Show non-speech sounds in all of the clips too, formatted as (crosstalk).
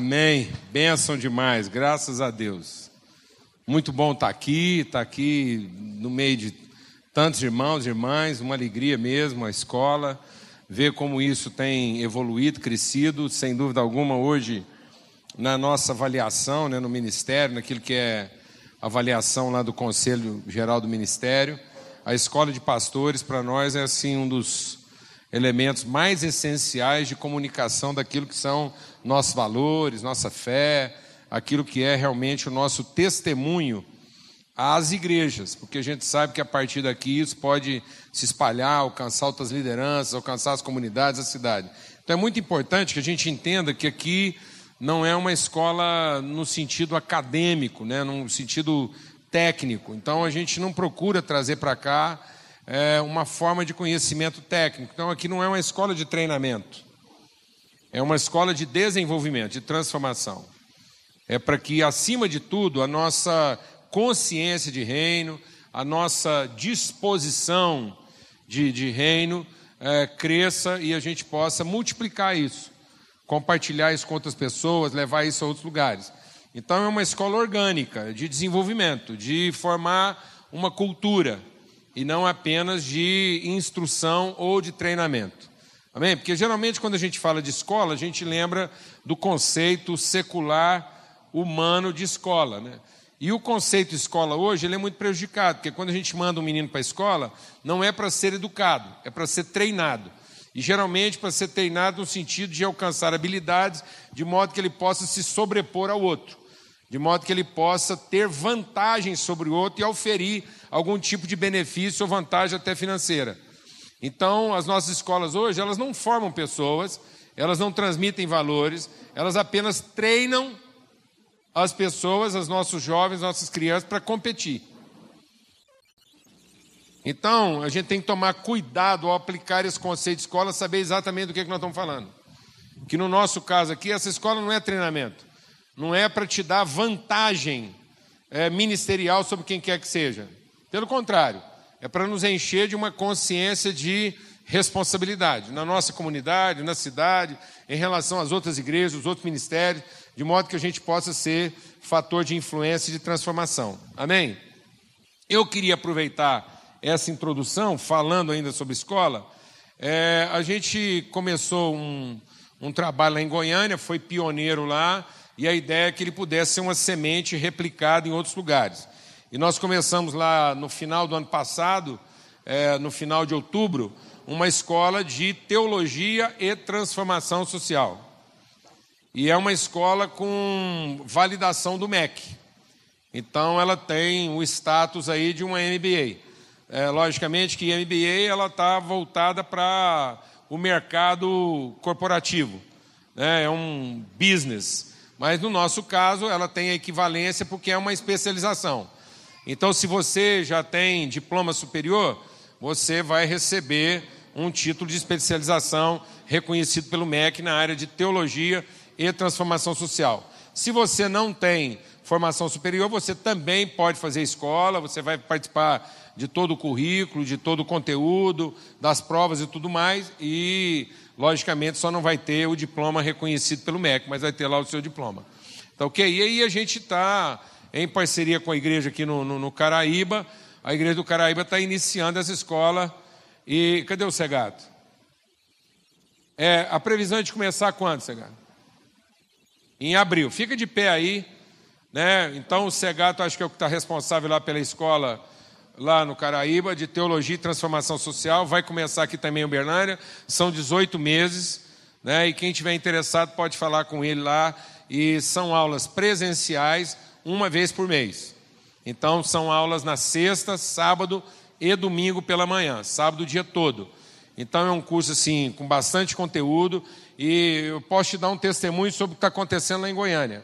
Amém. Bênção demais, graças a Deus. Muito bom estar aqui, estar aqui no meio de tantos irmãos e irmãs, uma alegria mesmo, a escola, ver como isso tem evoluído, crescido, sem dúvida alguma, hoje, na nossa avaliação, né, no Ministério, naquilo que é avaliação lá do Conselho Geral do Ministério, a escola de pastores, para nós, é assim um dos elementos mais essenciais de comunicação daquilo que são nossos valores, nossa fé, aquilo que é realmente o nosso testemunho às igrejas, porque a gente sabe que a partir daqui isso pode se espalhar, alcançar outras lideranças, alcançar as comunidades, a cidade. Então é muito importante que a gente entenda que aqui não é uma escola no sentido acadêmico, né, no sentido técnico. Então a gente não procura trazer para cá é, uma forma de conhecimento técnico. Então aqui não é uma escola de treinamento, é uma escola de desenvolvimento, de transformação. É para que, acima de tudo, a nossa consciência de reino, a nossa disposição de, de reino é, cresça e a gente possa multiplicar isso, compartilhar isso com outras pessoas, levar isso a outros lugares. Então, é uma escola orgânica de desenvolvimento, de formar uma cultura e não apenas de instrução ou de treinamento. Amém? Porque geralmente, quando a gente fala de escola, a gente lembra do conceito secular humano de escola, né? E o conceito escola hoje ele é muito prejudicado, porque quando a gente manda um menino para a escola, não é para ser educado, é para ser treinado. E geralmente para ser treinado no sentido de alcançar habilidades, de modo que ele possa se sobrepor ao outro, de modo que ele possa ter vantagem sobre o outro e oferir algum tipo de benefício ou vantagem até financeira. Então, as nossas escolas hoje, elas não formam pessoas, elas não transmitem valores, elas apenas treinam as pessoas, os nossos jovens, nossas crianças, para competir. Então, a gente tem que tomar cuidado ao aplicar esse conceito de escola, saber exatamente do que, é que nós estamos falando. Que no nosso caso aqui, essa escola não é treinamento, não é para te dar vantagem é, ministerial sobre quem quer que seja. Pelo contrário, é para nos encher de uma consciência de responsabilidade na nossa comunidade, na cidade, em relação às outras igrejas, os outros ministérios, de modo que a gente possa ser fator de influência e de transformação. Amém? Eu queria aproveitar essa introdução, falando ainda sobre escola. É, a gente começou um, um trabalho lá em Goiânia, foi pioneiro lá, e a ideia é que ele pudesse ser uma semente replicada em outros lugares. E nós começamos lá no final do ano passado, é, no final de outubro, uma escola de teologia e transformação social. E é uma escola com validação do MEC. Então ela tem o status aí de uma MBA. É, logicamente que MBA ela está voltada para o mercado corporativo, né? é um business. Mas no nosso caso ela tem a equivalência porque é uma especialização. Então se você já tem diploma superior, você vai receber um título de especialização reconhecido pelo MEC na área de teologia e transformação social. Se você não tem formação superior, você também pode fazer escola, você vai participar de todo o currículo, de todo o conteúdo, das provas e tudo mais, e, logicamente, só não vai ter o diploma reconhecido pelo MEC, mas vai ter lá o seu diploma. Tá ok? E aí a gente está em parceria com a igreja aqui no, no, no Caraíba, a igreja do Caraíba está iniciando essa escola. E cadê o Segato? É, a previsão é de começar quando, Segato? em abril. Fica de pé aí, né? Então o Segato acho que é o que está responsável lá pela escola lá no Caraíba de Teologia e Transformação Social. Vai começar aqui também em Uberlândia. São 18 meses, né? E quem tiver interessado pode falar com ele lá. E são aulas presenciais, uma vez por mês. Então são aulas na sexta, sábado e domingo pela manhã, sábado o dia todo. Então é um curso assim com bastante conteúdo e eu posso te dar um testemunho sobre o que está acontecendo lá em Goiânia.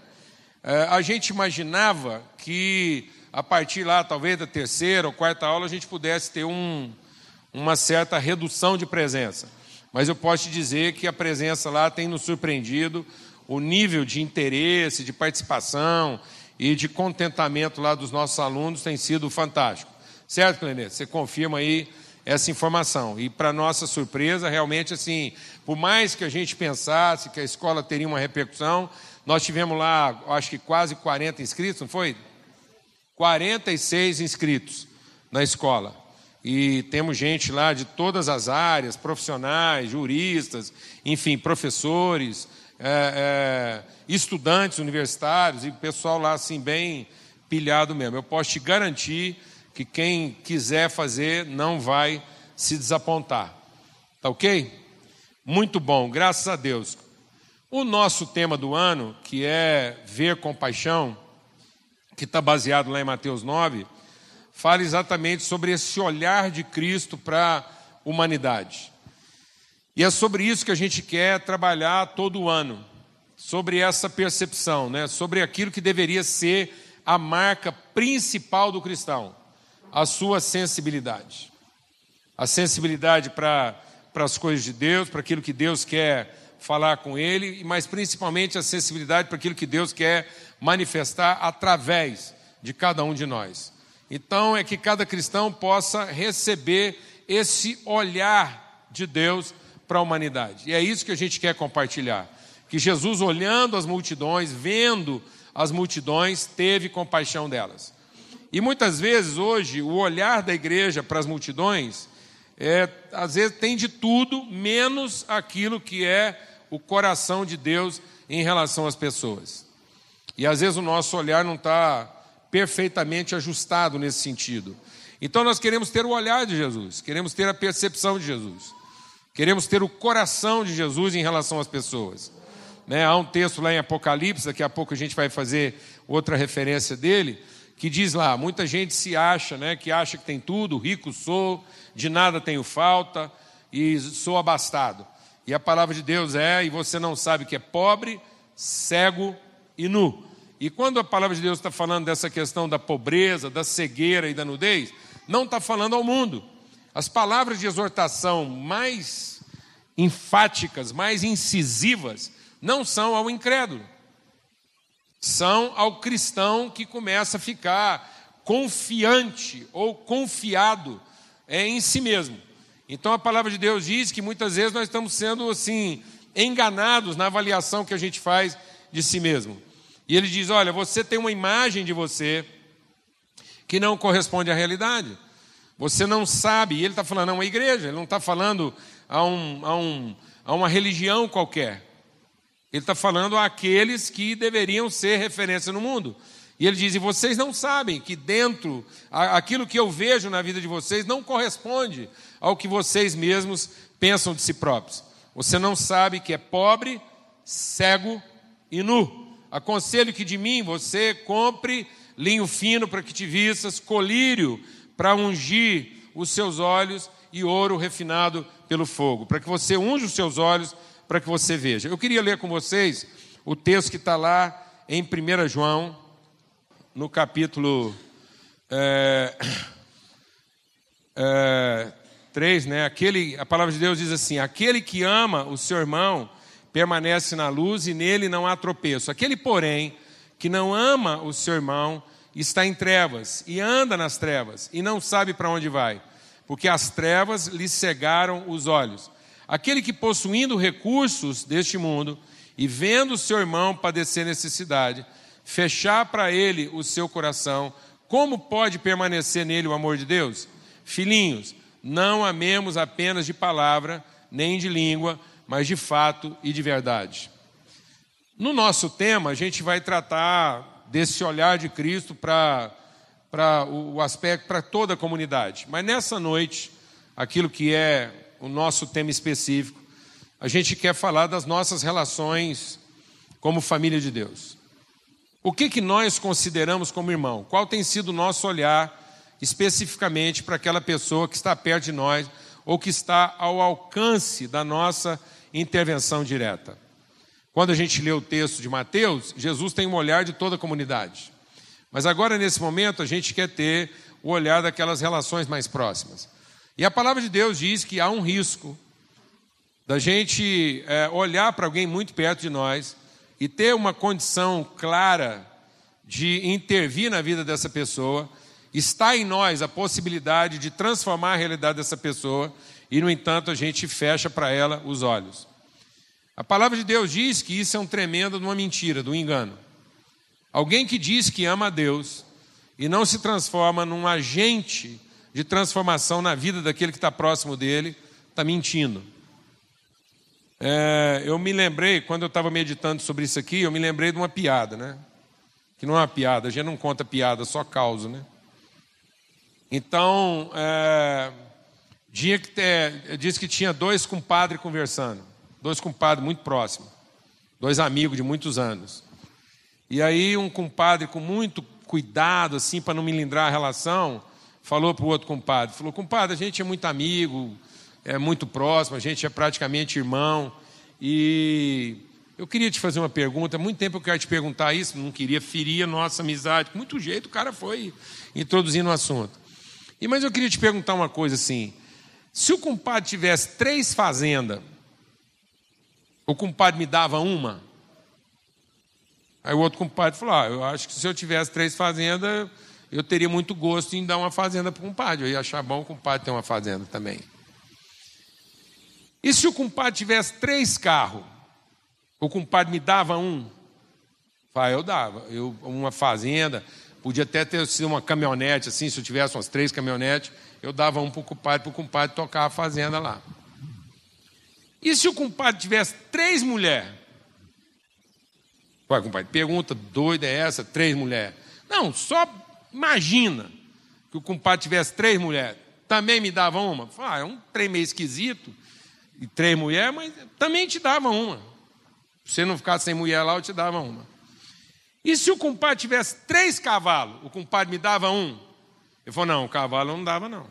É, a gente imaginava que a partir lá, talvez da terceira ou quarta aula, a gente pudesse ter um, uma certa redução de presença. Mas eu posso te dizer que a presença lá tem nos surpreendido, o nível de interesse, de participação e de contentamento lá dos nossos alunos tem sido fantástico. Certo, Clenê? Você confirma aí essa informação. E, para nossa surpresa, realmente, assim, por mais que a gente pensasse que a escola teria uma repercussão, Nós tivemos lá, acho que quase 40 inscritos, não foi? 46 inscritos na escola. E temos gente lá de todas as áreas, profissionais, juristas, enfim, professores, é, é, estudantes universitários e pessoal lá assim bem pilhado mesmo. Eu posso te garantir que quem quiser fazer não vai se desapontar. Tá ok? Muito bom, graças a Deus. O nosso tema do ano, que é ver compaixão, que está baseado lá em Mateus 9, fala exatamente sobre esse olhar de Cristo para a humanidade. E é sobre isso que a gente quer trabalhar todo ano, sobre essa percepção, né? sobre aquilo que deveria ser a marca principal do cristão, a sua sensibilidade. A sensibilidade para as coisas de Deus, para aquilo que Deus quer falar com ele, mas principalmente a sensibilidade para aquilo que Deus quer manifestar através de cada um de nós. Então é que cada cristão possa receber esse olhar de Deus para a humanidade. E é isso que a gente quer compartilhar. Que Jesus, olhando as multidões, vendo as multidões, teve compaixão delas. E muitas vezes, hoje, o olhar da igreja para as multidões, é, às vezes, tem de tudo, menos aquilo que é o coração de Deus em relação às pessoas. E às vezes o nosso olhar não está perfeitamente ajustado nesse sentido. Então nós queremos ter o olhar de Jesus, queremos ter a percepção de Jesus. Queremos ter o coração de Jesus em relação às pessoas. Né? Há um texto lá em Apocalipse, daqui a pouco a gente vai fazer outra referência dele, que diz lá: muita gente se acha, né, que acha que tem tudo, rico sou, de nada tenho falta e sou abastado. E a palavra de Deus é: e você não sabe que é pobre, cego e nu. E quando a palavra de Deus está falando dessa questão da pobreza, da cegueira e da nudez, não está falando ao mundo as palavras de exortação mais enfáticas, mais incisivas, não são ao incrédulo, são ao cristão que começa a ficar confiante ou confiado em si mesmo. Então a palavra de Deus diz que muitas vezes nós estamos sendo assim enganados na avaliação que a gente faz de si mesmo. E ele diz: olha, você tem uma imagem de você que não corresponde à realidade. Você não sabe, e ele está falando a uma igreja, ele não está falando a, um, a, um, a uma religião qualquer. Ele está falando àqueles que deveriam ser referência no mundo. E ele diz: e vocês não sabem que dentro, aquilo que eu vejo na vida de vocês não corresponde ao que vocês mesmos pensam de si próprios. Você não sabe que é pobre, cego e nu. Aconselho que de mim você compre linho fino para que te vistas, colírio para ungir os seus olhos e ouro refinado pelo fogo, para que você unja os seus olhos, para que você veja. Eu queria ler com vocês o texto que está lá em 1 João, no capítulo é, é, 3, né? Aquele, a palavra de Deus diz assim: aquele que ama o seu irmão permanece na luz e nele não há tropeço. Aquele, porém, que não ama o seu irmão está em trevas e anda nas trevas e não sabe para onde vai, porque as trevas lhe cegaram os olhos. Aquele que possuindo recursos deste mundo e vendo seu irmão padecer necessidade, fechar para ele o seu coração, como pode permanecer nele o amor de Deus? Filhinhos, não amemos apenas de palavra, nem de língua, mas de fato e de verdade. No nosso tema, a gente vai tratar desse olhar de Cristo para o aspecto, para toda a comunidade. Mas nessa noite, aquilo que é o nosso tema específico, a gente quer falar das nossas relações como família de Deus. O que, que nós consideramos como irmão? Qual tem sido o nosso olhar especificamente para aquela pessoa que está perto de nós ou que está ao alcance da nossa intervenção direta? Quando a gente lê o texto de Mateus, Jesus tem um olhar de toda a comunidade. Mas agora, nesse momento, a gente quer ter o olhar daquelas relações mais próximas. E a palavra de Deus diz que há um risco da gente é, olhar para alguém muito perto de nós e ter uma condição clara de intervir na vida dessa pessoa. Está em nós a possibilidade de transformar a realidade dessa pessoa e, no entanto, a gente fecha para ela os olhos. A palavra de Deus diz que isso é um tremendo de uma mentira, de um engano. Alguém que diz que ama a Deus e não se transforma num agente de transformação na vida daquele que está próximo dele, está mentindo. É, eu me lembrei, quando eu estava meditando sobre isso aqui, eu me lembrei de uma piada, né? Que não é uma piada, a gente não conta piada, só causa, né? Então, é, dia que te, disse que tinha dois compadres conversando, dois compadres muito próximos, dois amigos de muitos anos. E aí um compadre com muito cuidado, assim, para não me lindrar a relação, falou para o outro compadre, falou, compadre, a gente é muito amigo, é muito próximo, a gente é praticamente irmão, e eu queria te fazer uma pergunta, muito tempo eu quero te perguntar isso, não queria ferir a nossa amizade, com muito jeito o cara foi introduzindo o assunto. E mas eu queria te perguntar uma coisa assim, se o compadre tivesse três fazendas, o compadre me dava uma, Aí o outro compadre falou: ah, eu acho que se eu tivesse três fazendas, eu teria muito gosto em dar uma fazenda para o compadre. Eu ia achar bom o compadre ter uma fazenda também. E se o compadre tivesse três carros, o compadre me dava um? Vai, eu dava. Eu, uma fazenda, podia até ter sido uma caminhonete, assim, se eu tivesse umas três caminhonetes, eu dava um para o compadre, para o compadre tocar a fazenda lá. E se o compadre tivesse três mulheres? Ué, compadre, pergunta doida é essa, três mulheres. Não, só imagina que o compadre tivesse três mulheres. Também me dava uma? Ah, é um trem meio esquisito, e três mulheres, mas também te dava uma. Se você não ficar sem mulher lá, eu te dava uma. E se o compadre tivesse três cavalos, o compadre me dava um? Ele falou, não, o cavalo não dava, não.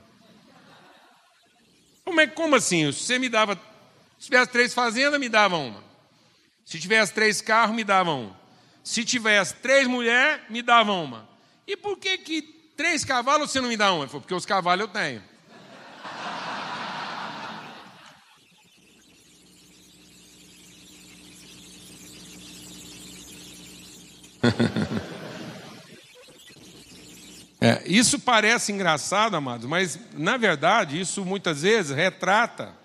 Como, é, como assim? Se você me dava, se tivesse três fazendas, me dava uma. Se tivesse três carros, me davam um. Se tivesse três mulheres, me davam uma. E por que que três cavalos você não me dá uma? Ele falou, porque os cavalos eu tenho. (laughs) É, isso parece engraçado, amados, mas na verdade isso muitas vezes retrata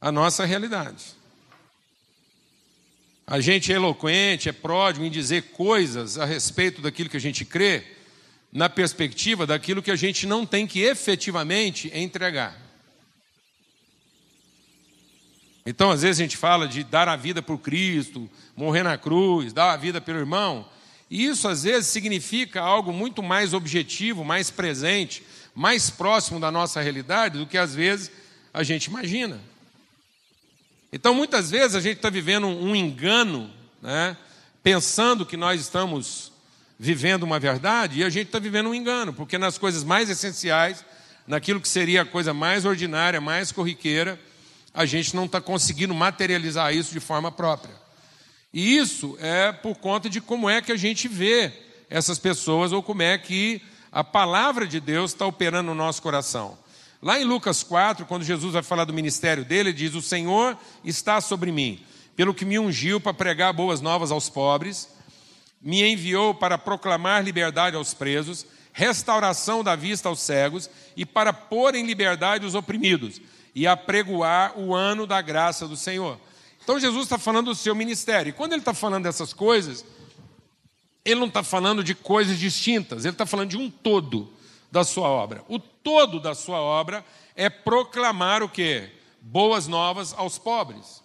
a nossa realidade. A gente é eloquente, é pródigo em dizer coisas a respeito daquilo que a gente crê, na perspectiva daquilo que a gente não tem que efetivamente entregar. Então, às vezes a gente fala de dar a vida por Cristo, morrer na cruz, dar a vida pelo irmão, e isso às vezes significa algo muito mais objetivo, mais presente, mais próximo da nossa realidade do que às vezes a gente imagina. Então, muitas vezes a gente está vivendo um engano, né, pensando que nós estamos vivendo uma verdade, e a gente está vivendo um engano, porque nas coisas mais essenciais, naquilo que seria a coisa mais ordinária, mais corriqueira, a gente não está conseguindo materializar isso de forma própria. E isso é por conta de como é que a gente vê essas pessoas ou como é que a palavra de Deus está operando no nosso coração. Lá em Lucas 4, quando Jesus vai falar do ministério dele, ele diz: O Senhor está sobre mim, pelo que me ungiu para pregar boas novas aos pobres, me enviou para proclamar liberdade aos presos, restauração da vista aos cegos e para pôr em liberdade os oprimidos e apregoar o ano da graça do Senhor. Então Jesus está falando do seu ministério. E quando ele está falando dessas coisas, ele não está falando de coisas distintas, ele está falando de um todo da sua obra. O todo da sua obra é proclamar o que? Boas novas aos pobres.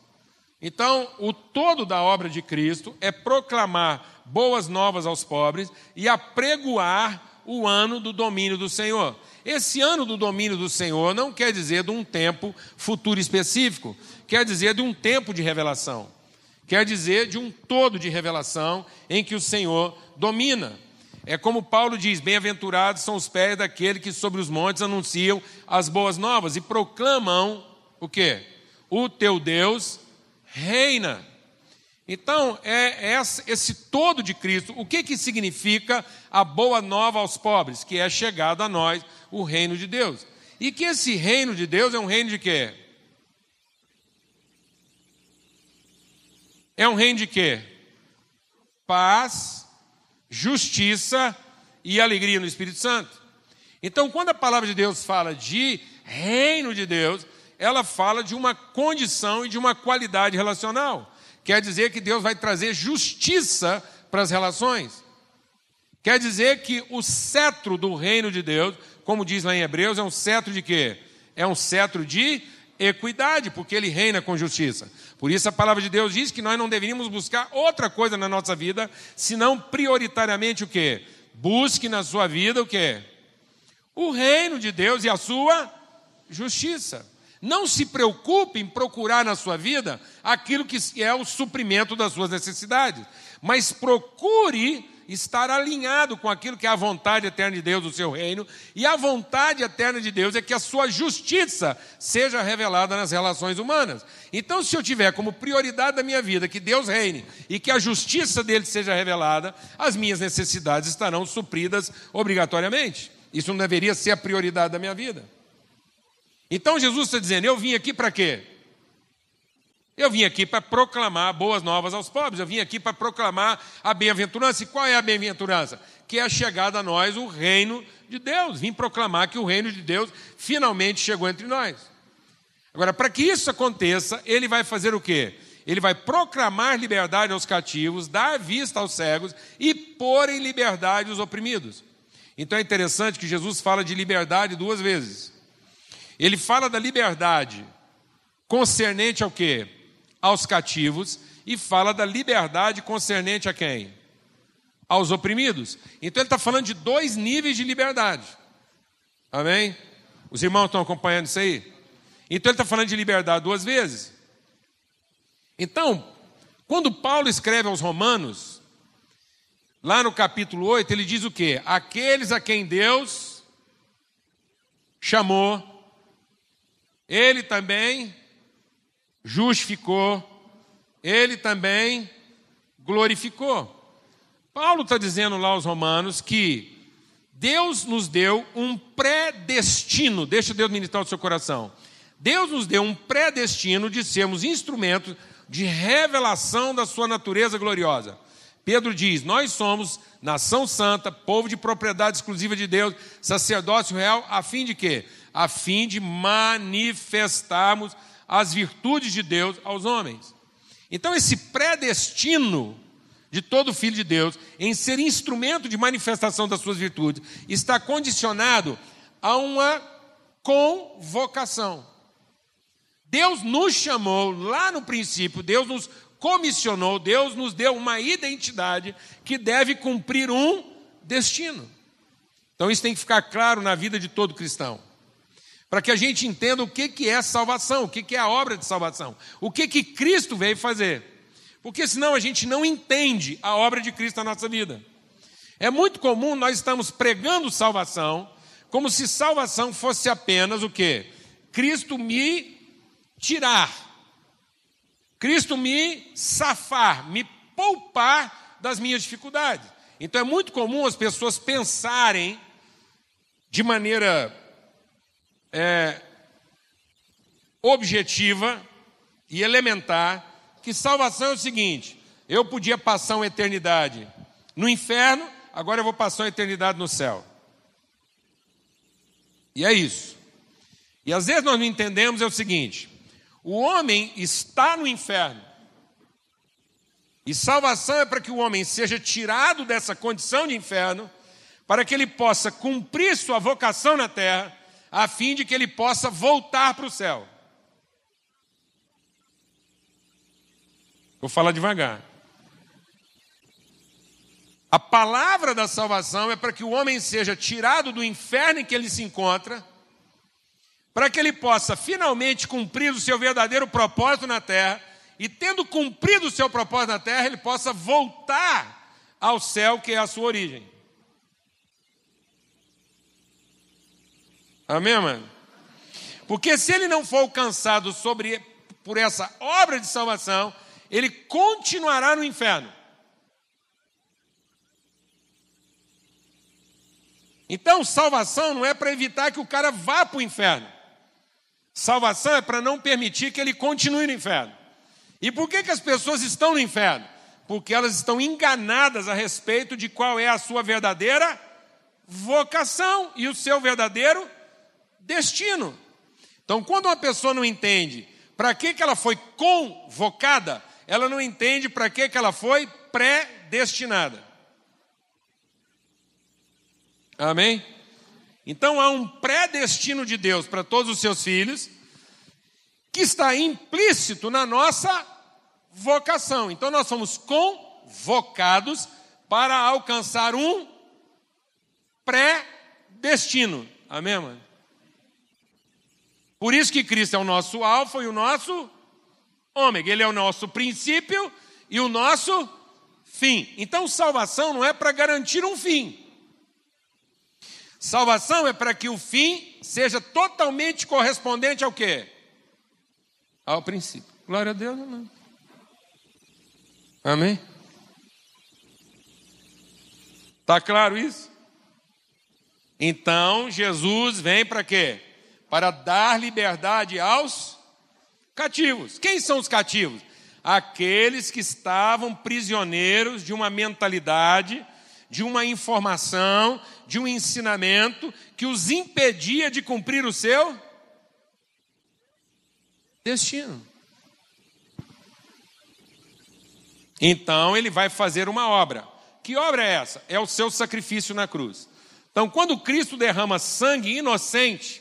Então, o todo da obra de Cristo é proclamar boas novas aos pobres e apregoar o ano do domínio do Senhor. Esse ano do domínio do Senhor não quer dizer de um tempo futuro específico, quer dizer de um tempo de revelação. Quer dizer de um todo de revelação em que o Senhor domina. É como Paulo diz: bem-aventurados são os pés daquele que sobre os montes anunciam as boas novas e proclamam o quê? O teu Deus reina. Então, é esse todo de Cristo. O que, que significa a boa nova aos pobres? Que é chegado a nós o reino de Deus. E que esse reino de Deus é um reino de quê? É um reino de quê? Paz, justiça e alegria no Espírito Santo. Então, quando a palavra de Deus fala de reino de Deus, ela fala de uma condição e de uma qualidade relacional. quer dizer que Deus vai trazer justiça para as relações. Quer dizer que o cetro do reino de Deus, como diz lá em Hebreus, é um cetro de quê? É um cetro de equidade, porque ele reina com justiça. Por isso a palavra de Deus diz que nós não deveríamos buscar outra coisa na nossa vida, senão prioritariamente o quê? Busque na sua vida o quê? O reino de Deus e a sua justiça. Não se preocupe em procurar na sua vida aquilo que é o suprimento das suas necessidades, mas procure estar alinhado com aquilo que é a vontade eterna de Deus do seu reino, e a vontade eterna de Deus é que a sua justiça seja revelada nas relações humanas. Então, se eu tiver como prioridade da minha vida que Deus reine e que a justiça dele seja revelada, as minhas necessidades estarão supridas obrigatoriamente. Isso não deveria ser a prioridade da minha vida. Então Jesus está dizendo: Eu vim aqui para quê? Eu vim aqui para proclamar boas novas aos pobres, eu vim aqui para proclamar a bem-aventurança. E qual é a bem-aventurança? Que é a chegada a nós o reino de Deus. Vim proclamar que o reino de Deus finalmente chegou entre nós. Agora, para que isso aconteça, ele vai fazer o quê? Ele vai proclamar liberdade aos cativos, dar vista aos cegos e pôr em liberdade os oprimidos. Então é interessante que Jesus fala de liberdade duas vezes. Ele fala da liberdade concernente ao quê? Aos cativos e fala da liberdade concernente a quem? Aos oprimidos. Então ele está falando de dois níveis de liberdade. Amém? Os irmãos estão acompanhando isso aí? Então ele está falando de liberdade duas vezes. Então, quando Paulo escreve aos Romanos, lá no capítulo 8, ele diz o quê? Aqueles a quem Deus chamou, ele também justificou, ele também glorificou. Paulo está dizendo lá aos Romanos que Deus nos deu um predestino, deixa Deus ministrar o seu coração. Deus nos deu um predestino de sermos instrumentos de revelação da sua natureza gloriosa. Pedro diz: Nós somos nação santa, povo de propriedade exclusiva de Deus, sacerdócio real, a fim de quê? A fim de manifestarmos as virtudes de Deus aos homens. Então, esse predestino de todo filho de Deus em ser instrumento de manifestação das suas virtudes está condicionado a uma convocação. Deus nos chamou lá no princípio, Deus nos comissionou, Deus nos deu uma identidade que deve cumprir um destino. Então isso tem que ficar claro na vida de todo cristão para que a gente entenda o que, que é salvação, o que, que é a obra de salvação, o que, que Cristo veio fazer. Porque senão a gente não entende a obra de Cristo na nossa vida. É muito comum nós estamos pregando salvação como se salvação fosse apenas o que? Cristo me tirar, Cristo me safar, me poupar das minhas dificuldades. Então é muito comum as pessoas pensarem de maneira é, objetiva e elementar que salvação é o seguinte: eu podia passar uma eternidade no inferno, agora eu vou passar uma eternidade no céu. E é isso. E às vezes nós não entendemos é o seguinte: o homem está no inferno. E salvação é para que o homem seja tirado dessa condição de inferno, para que ele possa cumprir sua vocação na terra a fim de que ele possa voltar para o céu. Vou falar devagar. A palavra da salvação é para que o homem seja tirado do inferno em que ele se encontra, para que ele possa finalmente cumprir o seu verdadeiro propósito na terra, e tendo cumprido o seu propósito na terra, ele possa voltar ao céu que é a sua origem. Amém, mano? Porque se ele não for alcançado sobre, por essa obra de salvação, ele continuará no inferno. Então, salvação não é para evitar que o cara vá para o inferno. Salvação é para não permitir que ele continue no inferno. E por que, que as pessoas estão no inferno? Porque elas estão enganadas a respeito de qual é a sua verdadeira vocação e o seu verdadeiro destino. Então, quando uma pessoa não entende para que, que ela foi convocada, ela não entende para que, que ela foi predestinada. Amém? Então há um predestino de Deus para todos os seus filhos, que está implícito na nossa vocação. Então nós somos convocados para alcançar um pré-destino. Amém, mano? Por isso que Cristo é o nosso alfa e o nosso ômega. Ele é o nosso princípio e o nosso fim. Então, salvação não é para garantir um fim. Salvação é para que o fim seja totalmente correspondente ao quê? Ao princípio. Glória a Deus, amém. Amém? Está claro isso? Então, Jesus vem para quê? Para dar liberdade aos cativos. Quem são os cativos? Aqueles que estavam prisioneiros de uma mentalidade, de uma informação, de um ensinamento que os impedia de cumprir o seu destino. Então ele vai fazer uma obra. Que obra é essa? É o seu sacrifício na cruz. Então, quando Cristo derrama sangue inocente,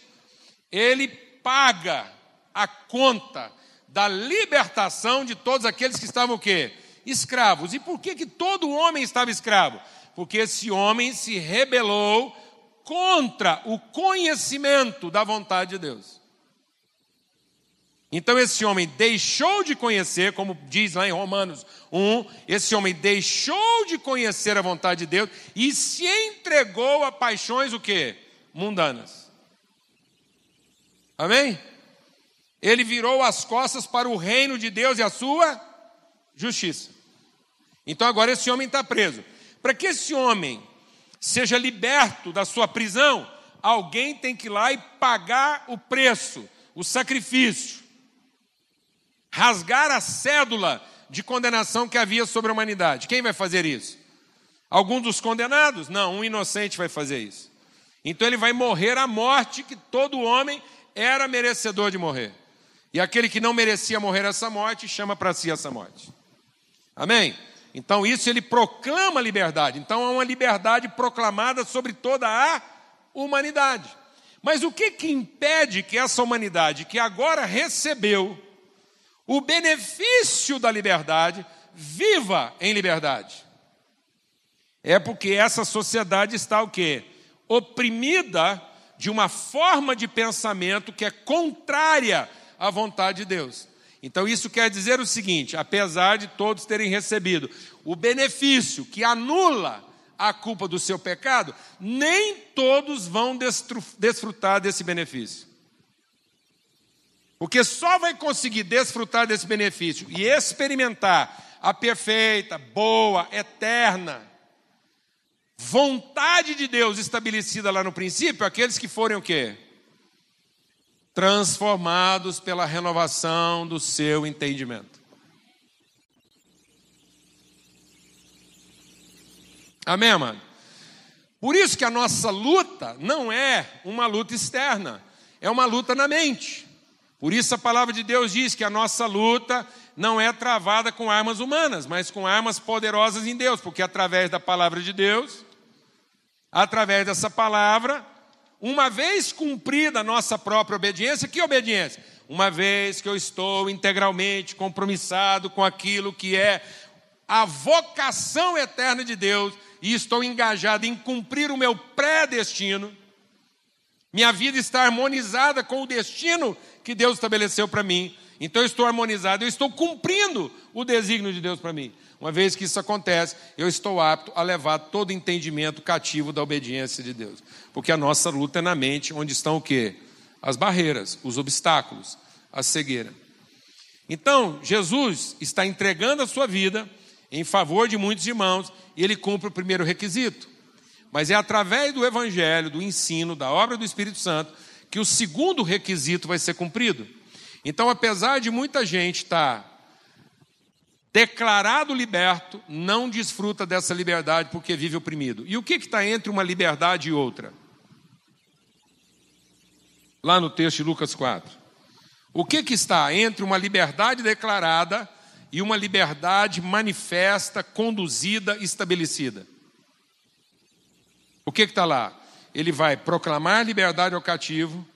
ele paga a conta da libertação de todos aqueles que estavam o quê? Escravos. E por que, que todo homem estava escravo? Porque esse homem se rebelou contra o conhecimento da vontade de Deus. Então esse homem deixou de conhecer, como diz lá em Romanos 1, esse homem deixou de conhecer a vontade de Deus e se entregou a paixões o quê? Mundanas. Amém? Ele virou as costas para o reino de Deus e a sua justiça. Então agora esse homem está preso. Para que esse homem seja liberto da sua prisão, alguém tem que ir lá e pagar o preço, o sacrifício, rasgar a cédula de condenação que havia sobre a humanidade. Quem vai fazer isso? Algum dos condenados? Não, um inocente vai fazer isso. Então ele vai morrer a morte que todo homem era merecedor de morrer. E aquele que não merecia morrer essa morte, chama para si essa morte. Amém? Então, isso ele proclama liberdade. Então, há uma liberdade proclamada sobre toda a humanidade. Mas o que, que impede que essa humanidade, que agora recebeu o benefício da liberdade, viva em liberdade? É porque essa sociedade está o quê? Oprimida de uma forma de pensamento que é contrária a vontade de Deus. Então, isso quer dizer o seguinte: apesar de todos terem recebido o benefício que anula a culpa do seu pecado, nem todos vão desfrutar desse benefício. Porque só vai conseguir desfrutar desse benefício e experimentar a perfeita, boa, eterna vontade de Deus estabelecida lá no princípio, aqueles que forem o quê? transformados pela renovação do seu entendimento. Amém, amado? Por isso que a nossa luta não é uma luta externa, é uma luta na mente. Por isso a palavra de Deus diz que a nossa luta não é travada com armas humanas, mas com armas poderosas em Deus, porque através da palavra de Deus, através dessa palavra, uma vez cumprida a nossa própria obediência, que obediência? Uma vez que eu estou integralmente compromissado com aquilo que é a vocação eterna de Deus e estou engajado em cumprir o meu pré-destino, minha vida está harmonizada com o destino que Deus estabeleceu para mim. Então eu estou harmonizado, eu estou cumprindo o desígnio de Deus para mim. Uma vez que isso acontece, eu estou apto a levar todo entendimento cativo da obediência de Deus. Porque a nossa luta é na mente, onde estão o quê? As barreiras, os obstáculos, a cegueira. Então, Jesus está entregando a sua vida em favor de muitos irmãos e ele cumpre o primeiro requisito. Mas é através do evangelho, do ensino, da obra do Espírito Santo, que o segundo requisito vai ser cumprido. Então, apesar de muita gente estar declarado liberto, não desfruta dessa liberdade porque vive oprimido. E o que está entre uma liberdade e outra? Lá no texto de Lucas 4. O que, que está entre uma liberdade declarada e uma liberdade manifesta, conduzida, estabelecida. O que está lá? Ele vai proclamar liberdade ao cativo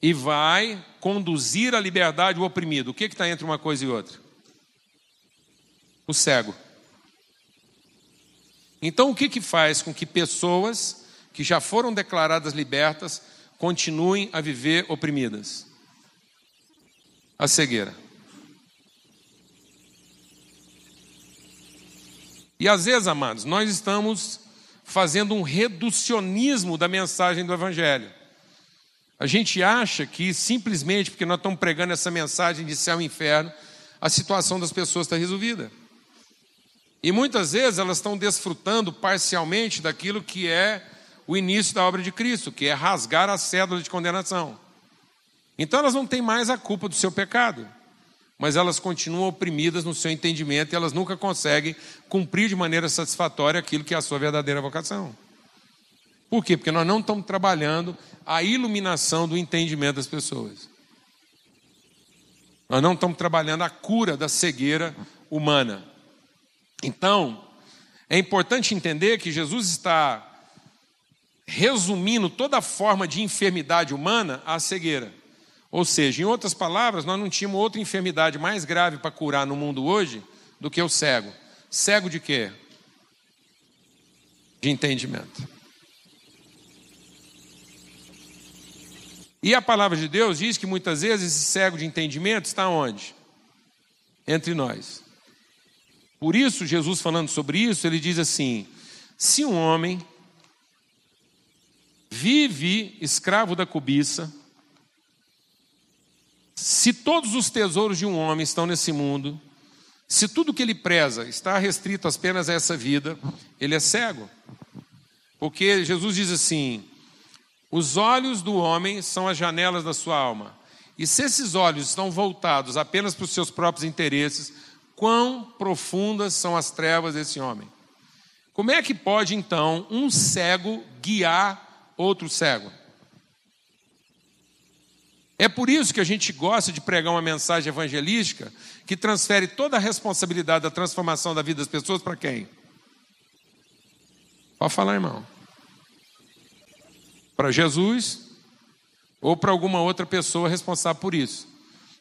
e vai conduzir a liberdade ao oprimido. O que está entre uma coisa e outra? O cego. Então, o que, que faz com que pessoas que já foram declaradas libertas continuem a viver oprimidas? A cegueira. E às vezes, amados, nós estamos fazendo um reducionismo da mensagem do Evangelho. A gente acha que simplesmente porque nós estamos pregando essa mensagem de céu e inferno, a situação das pessoas está resolvida. E muitas vezes elas estão desfrutando parcialmente daquilo que é o início da obra de Cristo, que é rasgar a cédula de condenação. Então elas não têm mais a culpa do seu pecado, mas elas continuam oprimidas no seu entendimento e elas nunca conseguem cumprir de maneira satisfatória aquilo que é a sua verdadeira vocação. Por quê? Porque nós não estamos trabalhando a iluminação do entendimento das pessoas. Nós não estamos trabalhando a cura da cegueira humana. Então, é importante entender que Jesus está resumindo toda forma de enfermidade humana à cegueira. Ou seja, em outras palavras, nós não tínhamos outra enfermidade mais grave para curar no mundo hoje do que o cego. Cego de quê? De entendimento. E a palavra de Deus diz que muitas vezes esse cego de entendimento está onde? Entre nós. Por isso, Jesus falando sobre isso, ele diz assim: se um homem vive escravo da cobiça, se todos os tesouros de um homem estão nesse mundo, se tudo que ele preza está restrito apenas a essa vida, ele é cego. Porque Jesus diz assim: os olhos do homem são as janelas da sua alma. E se esses olhos estão voltados apenas para os seus próprios interesses, quão profundas são as trevas desse homem. Como é que pode então um cego guiar outro cego? É por isso que a gente gosta de pregar uma mensagem evangelística que transfere toda a responsabilidade da transformação da vida das pessoas para quem? Pode falar, irmão. Para Jesus ou para alguma outra pessoa responsável por isso.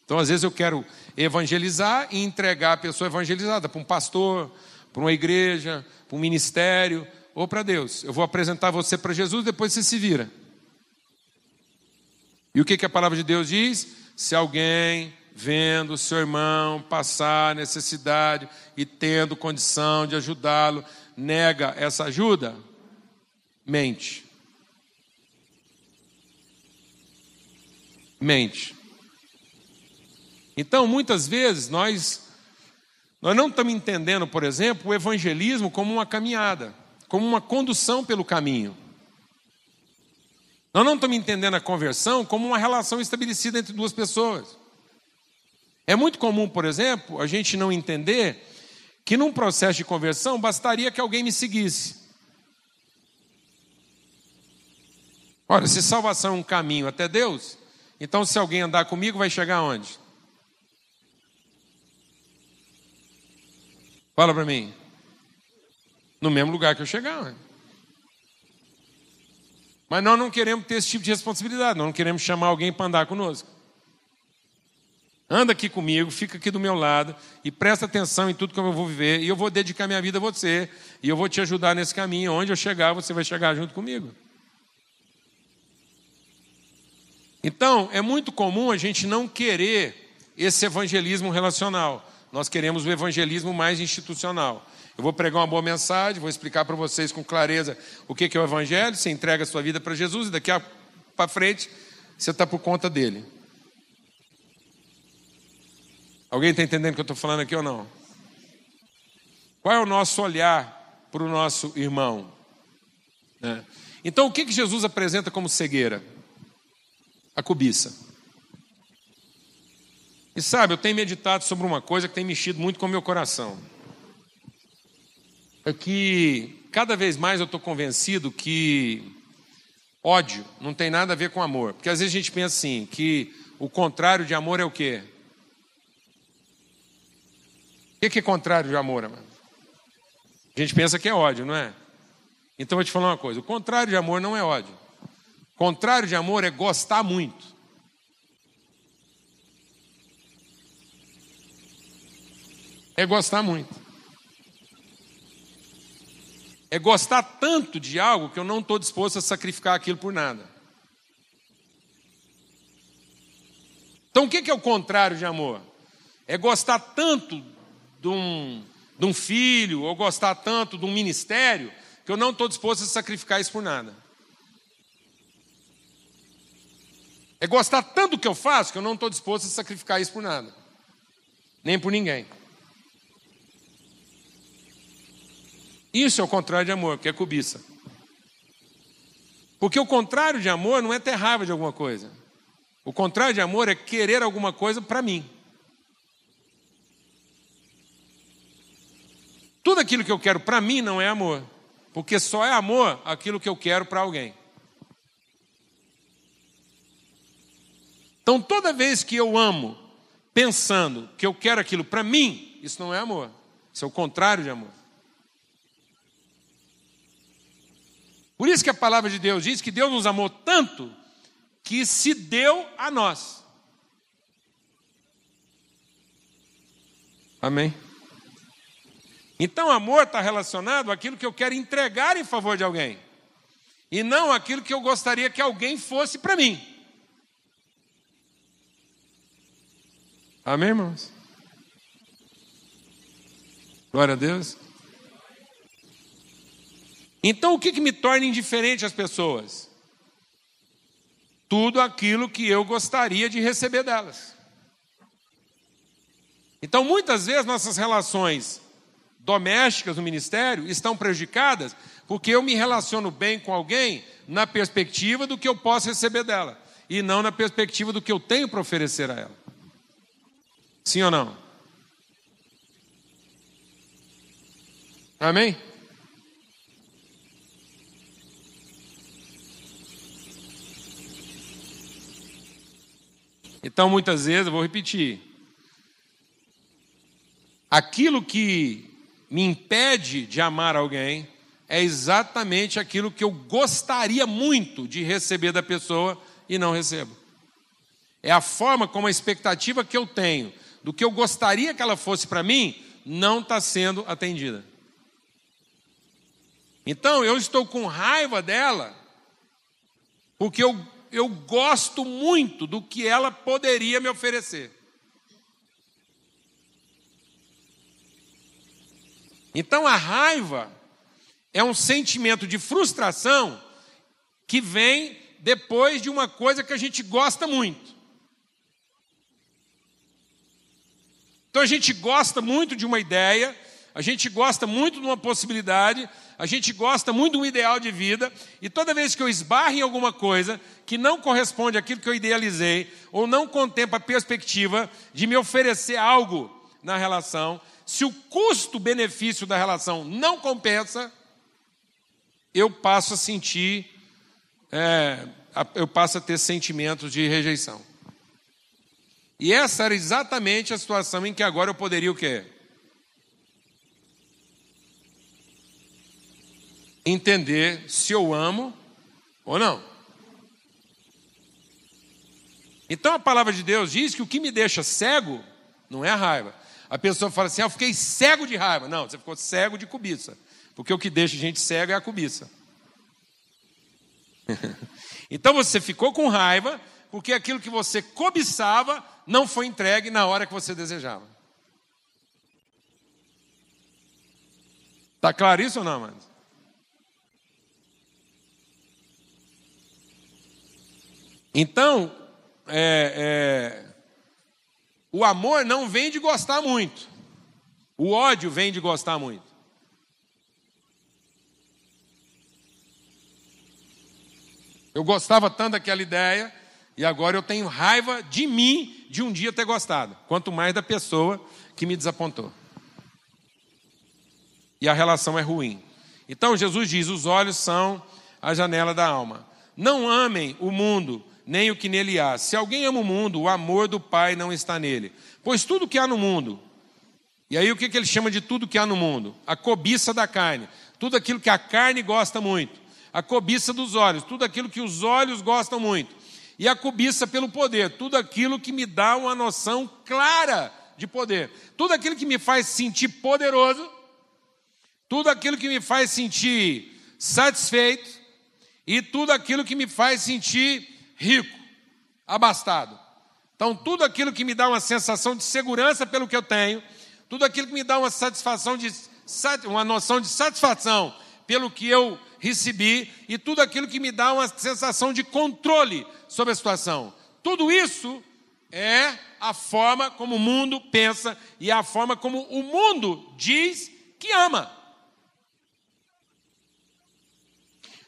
Então, às vezes, eu quero evangelizar e entregar a pessoa evangelizada para um pastor, para uma igreja, para um ministério ou para Deus. Eu vou apresentar você para Jesus, depois você se vira. E o que, que a palavra de Deus diz? Se alguém vendo seu irmão passar necessidade e tendo condição de ajudá-lo, nega essa ajuda, mente. Mente. Então, muitas vezes, nós, nós não estamos entendendo, por exemplo, o evangelismo como uma caminhada, como uma condução pelo caminho. Nós não estamos entendendo a conversão como uma relação estabelecida entre duas pessoas. É muito comum, por exemplo, a gente não entender que num processo de conversão bastaria que alguém me seguisse. Ora, se salvação é um caminho até Deus, então se alguém andar comigo, vai chegar onde? Fala para mim. No mesmo lugar que eu chegar. Mas nós não queremos ter esse tipo de responsabilidade, nós não queremos chamar alguém para andar conosco. Anda aqui comigo, fica aqui do meu lado e presta atenção em tudo que eu vou viver. E eu vou dedicar minha vida a você. E eu vou te ajudar nesse caminho. Onde eu chegar, você vai chegar junto comigo. Então, é muito comum a gente não querer esse evangelismo relacional. Nós queremos o evangelismo mais institucional. Eu vou pregar uma boa mensagem, vou explicar para vocês com clareza o que é o evangelho. Você entrega a sua vida para Jesus e daqui para frente você está por conta dele. Alguém está entendendo o que eu estou falando aqui ou não? Qual é o nosso olhar para o nosso irmão? Né? Então, o que, que Jesus apresenta como cegueira? A cobiça. E sabe, eu tenho meditado sobre uma coisa que tem mexido muito com o meu coração. É que cada vez mais eu estou convencido que ódio não tem nada a ver com amor. Porque às vezes a gente pensa assim, que o contrário de amor é o quê? O que é contrário de amor, amado? A gente pensa que é ódio, não é? Então eu vou te falar uma coisa: o contrário de amor não é ódio. O contrário de amor é gostar muito. É gostar muito. É gostar tanto de algo que eu não estou disposto a sacrificar aquilo por nada. Então o que é o contrário de amor? É gostar tanto de um, de um filho, ou gostar tanto de um ministério, que eu não estou disposto a sacrificar isso por nada. É gostar tanto do que eu faço que eu não estou disposto a sacrificar isso por nada. Nem por ninguém. Isso é o contrário de amor, que é cobiça. Porque o contrário de amor não é ter raiva de alguma coisa. O contrário de amor é querer alguma coisa para mim. Tudo aquilo que eu quero para mim não é amor, porque só é amor aquilo que eu quero para alguém. Então, toda vez que eu amo, pensando que eu quero aquilo para mim, isso não é amor, isso é o contrário de amor. Por isso que a palavra de Deus diz que Deus nos amou tanto que se deu a nós. Amém? Então, amor está relacionado àquilo que eu quero entregar em favor de alguém, e não aquilo que eu gostaria que alguém fosse para mim. Amém, irmãos? Glória a Deus. Então, o que, que me torna indiferente às pessoas? Tudo aquilo que eu gostaria de receber delas. Então, muitas vezes, nossas relações domésticas no ministério estão prejudicadas porque eu me relaciono bem com alguém na perspectiva do que eu posso receber dela e não na perspectiva do que eu tenho para oferecer a ela. Sim ou não? Amém? Então, muitas vezes, eu vou repetir, aquilo que me impede de amar alguém é exatamente aquilo que eu gostaria muito de receber da pessoa e não recebo. É a forma como a expectativa que eu tenho do que eu gostaria que ela fosse para mim não está sendo atendida. Então eu estou com raiva dela, porque eu eu gosto muito do que ela poderia me oferecer. Então a raiva é um sentimento de frustração que vem depois de uma coisa que a gente gosta muito. Então a gente gosta muito de uma ideia, a gente gosta muito de uma possibilidade, a gente gosta muito de um ideal de vida, e toda vez que eu esbarro em alguma coisa que não corresponde àquilo que eu idealizei, ou não contempla a perspectiva de me oferecer algo na relação, se o custo-benefício da relação não compensa, eu passo a sentir, é, eu passo a ter sentimentos de rejeição. E essa era exatamente a situação em que agora eu poderia o quê? Entender se eu amo ou não. Então a palavra de Deus diz que o que me deixa cego não é a raiva. A pessoa fala assim: ah, eu fiquei cego de raiva. Não, você ficou cego de cobiça. Porque o que deixa a gente cego é a cobiça. (laughs) então você ficou com raiva porque aquilo que você cobiçava não foi entregue na hora que você desejava. Está claro isso ou não, amados? Então, é, é, o amor não vem de gostar muito, o ódio vem de gostar muito. Eu gostava tanto daquela ideia, e agora eu tenho raiva de mim de um dia ter gostado, quanto mais da pessoa que me desapontou. E a relação é ruim. Então Jesus diz: os olhos são a janela da alma. Não amem o mundo, nem o que nele há. Se alguém ama o mundo, o amor do Pai não está nele. Pois tudo que há no mundo, E aí o que, que ele chama de tudo que há no mundo? A cobiça da carne. Tudo aquilo que a carne gosta muito. A cobiça dos olhos. Tudo aquilo que os olhos gostam muito. E a cobiça pelo poder. Tudo aquilo que me dá uma noção clara de poder. Tudo aquilo que me faz sentir poderoso. Tudo aquilo que me faz sentir satisfeito. E tudo aquilo que me faz sentir rico, abastado. Então, tudo aquilo que me dá uma sensação de segurança pelo que eu tenho tudo aquilo que me dá uma satisfação de uma noção de satisfação pelo que eu recebi e tudo aquilo que me dá uma sensação de controle sobre a situação. Tudo isso é a forma como o mundo pensa e é a forma como o mundo diz que ama.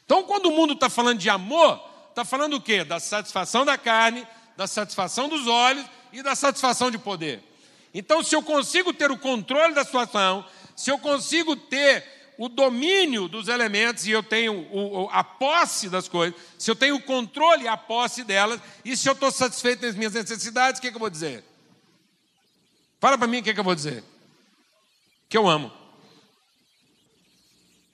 Então, quando o mundo está falando de amor, está falando o quê? Da satisfação da carne, da satisfação dos olhos e da satisfação de poder. Então, se eu consigo ter o controle da situação, se eu consigo ter o domínio dos elementos e eu tenho o, a posse das coisas, se eu tenho o controle e a posse delas, e se eu estou satisfeito nas minhas necessidades, o que, que eu vou dizer? Fala para mim o que, que eu vou dizer. Que eu amo.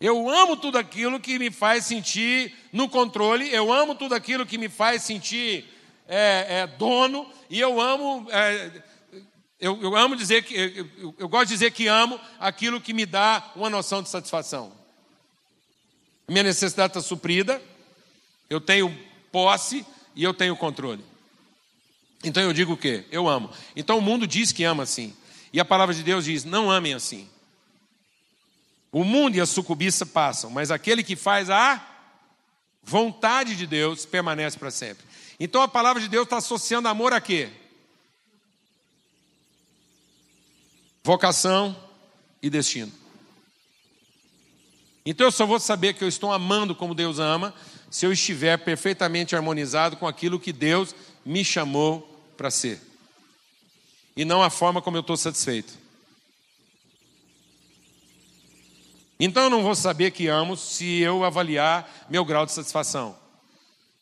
Eu amo tudo aquilo que me faz sentir no controle, eu amo tudo aquilo que me faz sentir é, é, dono, e eu amo. É, eu, eu amo dizer que eu, eu, eu gosto de dizer que amo aquilo que me dá uma noção de satisfação. Minha necessidade está suprida, eu tenho posse e eu tenho controle. Então eu digo o quê? Eu amo. Então o mundo diz que ama assim. E a palavra de Deus diz: não amem assim. O mundo e a sucubiça passam, mas aquele que faz a vontade de Deus permanece para sempre. Então a palavra de Deus está associando amor a quê? vocação e destino. Então eu só vou saber que eu estou amando como Deus ama se eu estiver perfeitamente harmonizado com aquilo que Deus me chamou para ser. E não a forma como eu estou satisfeito. Então eu não vou saber que amo se eu avaliar meu grau de satisfação.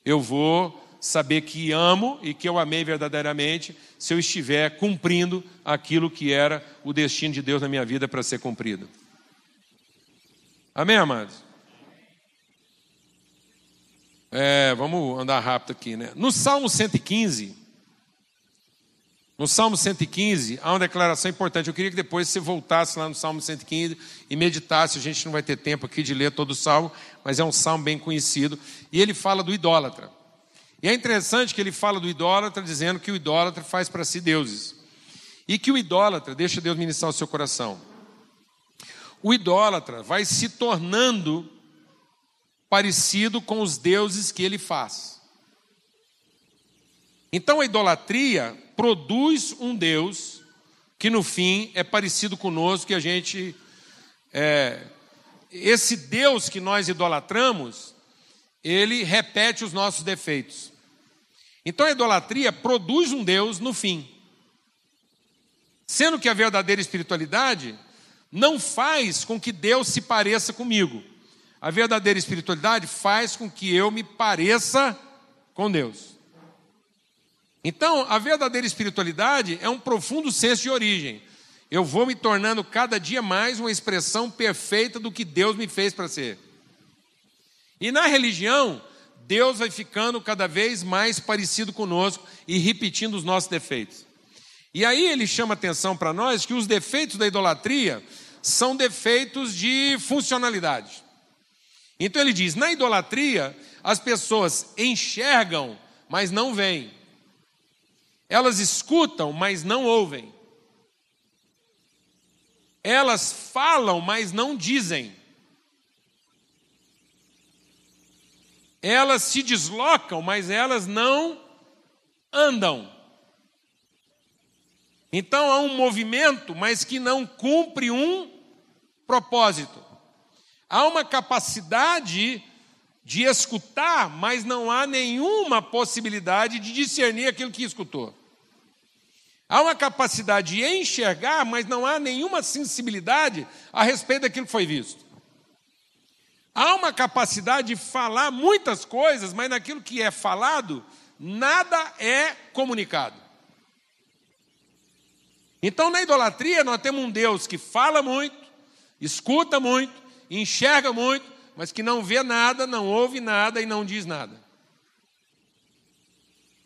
Eu vou saber que amo e que eu amei verdadeiramente se eu estiver cumprindo aquilo que era o destino de Deus na minha vida para ser cumprido. Amém, amados? É, vamos andar rápido aqui, né? No Salmo 115, no Salmo 115, há uma declaração importante. Eu queria que depois você voltasse lá no Salmo 115 e meditasse. A gente não vai ter tempo aqui de ler todo o salmo, mas é um salmo bem conhecido. E ele fala do idólatra. E é interessante que ele fala do idólatra, dizendo que o idólatra faz para si deuses. E que o idólatra, deixa Deus ministrar o seu coração. O idólatra vai se tornando parecido com os deuses que ele faz. Então a idolatria produz um Deus que no fim é parecido conosco, que a gente. É, esse Deus que nós idolatramos, ele repete os nossos defeitos. Então a idolatria produz um Deus no fim. Sendo que a verdadeira espiritualidade não faz com que Deus se pareça comigo. A verdadeira espiritualidade faz com que eu me pareça com Deus. Então, a verdadeira espiritualidade é um profundo senso de origem. Eu vou me tornando cada dia mais uma expressão perfeita do que Deus me fez para ser. E na religião, Deus vai ficando cada vez mais parecido conosco e repetindo os nossos defeitos. E aí ele chama atenção para nós que os defeitos da idolatria são defeitos de funcionalidade. Então ele diz: na idolatria, as pessoas enxergam, mas não veem. Elas escutam, mas não ouvem. Elas falam, mas não dizem. Elas se deslocam, mas elas não andam. Então há um movimento, mas que não cumpre um propósito. Há uma capacidade de escutar, mas não há nenhuma possibilidade de discernir aquilo que escutou. Há uma capacidade de enxergar, mas não há nenhuma sensibilidade a respeito daquilo que foi visto. Há uma capacidade de falar muitas coisas, mas naquilo que é falado, nada é comunicado. Então, na idolatria, nós temos um Deus que fala muito, escuta muito, enxerga muito, mas que não vê nada, não ouve nada e não diz nada.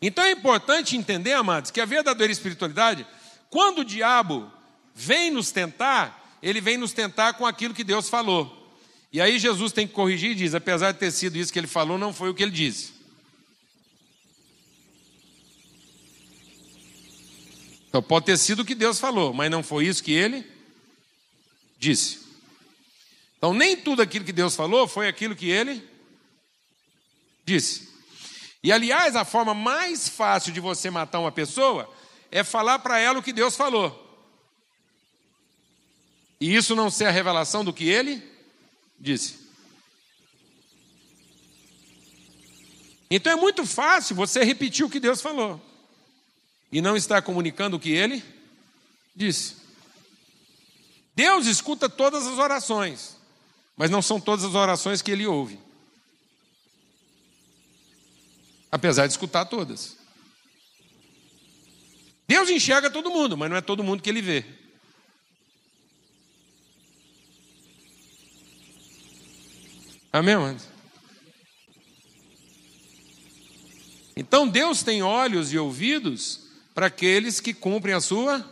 Então é importante entender, amados, que a verdadeira espiritualidade, quando o diabo vem nos tentar, ele vem nos tentar com aquilo que Deus falou. E aí Jesus tem que corrigir e diz: apesar de ter sido isso que ele falou, não foi o que ele disse. Então pode ter sido o que Deus falou, mas não foi isso que ele disse. Então nem tudo aquilo que Deus falou foi aquilo que ele disse. E aliás, a forma mais fácil de você matar uma pessoa é falar para ela o que Deus falou. E isso não ser a revelação do que ele disse. Então é muito fácil você repetir o que Deus falou e não estar comunicando o que ele disse. Deus escuta todas as orações, mas não são todas as orações que ele ouve. Apesar de escutar todas. Deus enxerga todo mundo, mas não é todo mundo que ele vê. Amém, mano? Então Deus tem olhos e ouvidos para aqueles que cumprem a sua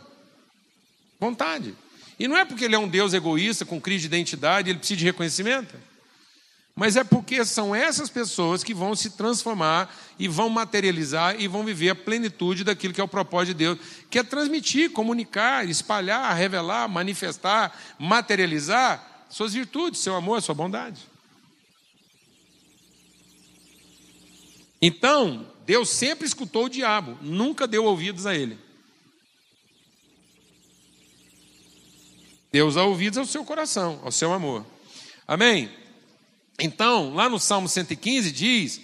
vontade. E não é porque ele é um Deus egoísta, com crise de identidade, ele precisa de reconhecimento. Mas é porque são essas pessoas que vão se transformar e vão materializar e vão viver a plenitude daquilo que é o propósito de Deus, que é transmitir, comunicar, espalhar, revelar, manifestar, materializar suas virtudes, seu amor, sua bondade. Então, Deus sempre escutou o diabo, nunca deu ouvidos a ele. Deus dá ouvidos ao seu coração, ao seu amor. Amém? Então, lá no Salmo 115 diz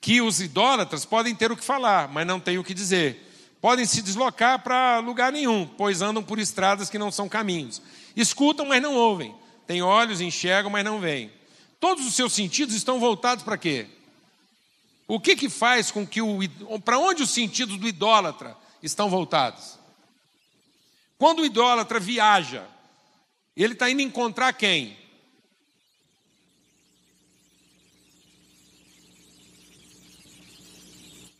que os idólatras podem ter o que falar, mas não têm o que dizer. Podem se deslocar para lugar nenhum, pois andam por estradas que não são caminhos. Escutam, mas não ouvem. Têm olhos, enxergam, mas não veem. Todos os seus sentidos estão voltados para quê? O que que faz com que o para onde os sentidos do idólatra estão voltados? Quando o idólatra viaja, ele está indo encontrar quem?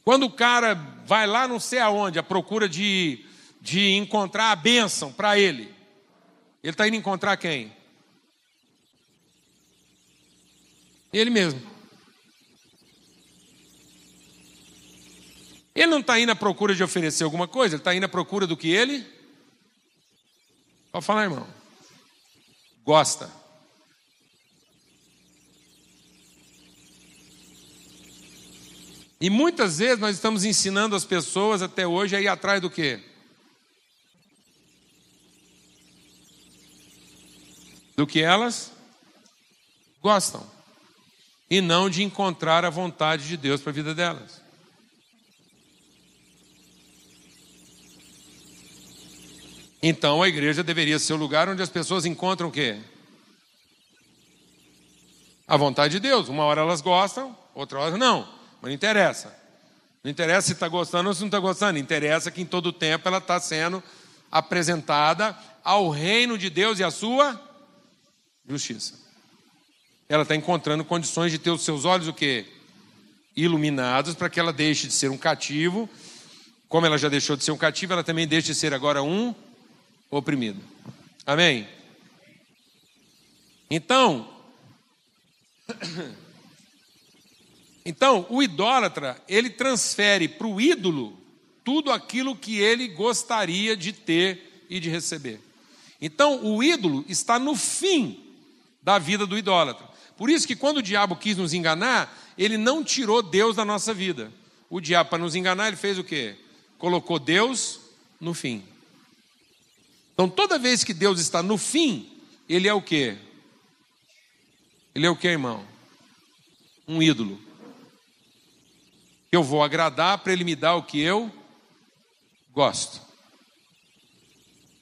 Quando o cara vai lá não sei aonde, à procura de, de encontrar a bênção para ele, ele está indo encontrar quem? Ele mesmo. Ele não está indo à procura de oferecer alguma coisa, ele está indo à procura do que ele. Pode falar, irmão. Gosta. E muitas vezes nós estamos ensinando as pessoas até hoje a ir atrás do quê? Do que elas gostam. E não de encontrar a vontade de Deus para a vida delas. Então a igreja deveria ser o lugar onde as pessoas encontram o quê? A vontade de Deus. Uma hora elas gostam, outra hora não. Mas não interessa. Não interessa se está gostando ou se não está gostando. Interessa que em todo tempo ela está sendo apresentada ao reino de Deus e à sua justiça. Ela está encontrando condições de ter os seus olhos o quê? Iluminados para que ela deixe de ser um cativo. Como ela já deixou de ser um cativo, ela também deixe de ser agora um oprimido. Amém? Então, (clears throat) Então, o idólatra, ele transfere para o ídolo tudo aquilo que ele gostaria de ter e de receber. Então, o ídolo está no fim da vida do idólatra. Por isso que quando o diabo quis nos enganar, ele não tirou Deus da nossa vida. O diabo, para nos enganar, ele fez o quê? Colocou Deus no fim. Então, toda vez que Deus está no fim, ele é o quê? Ele é o quê, irmão? Um ídolo eu vou agradar para ele me dar o que eu gosto.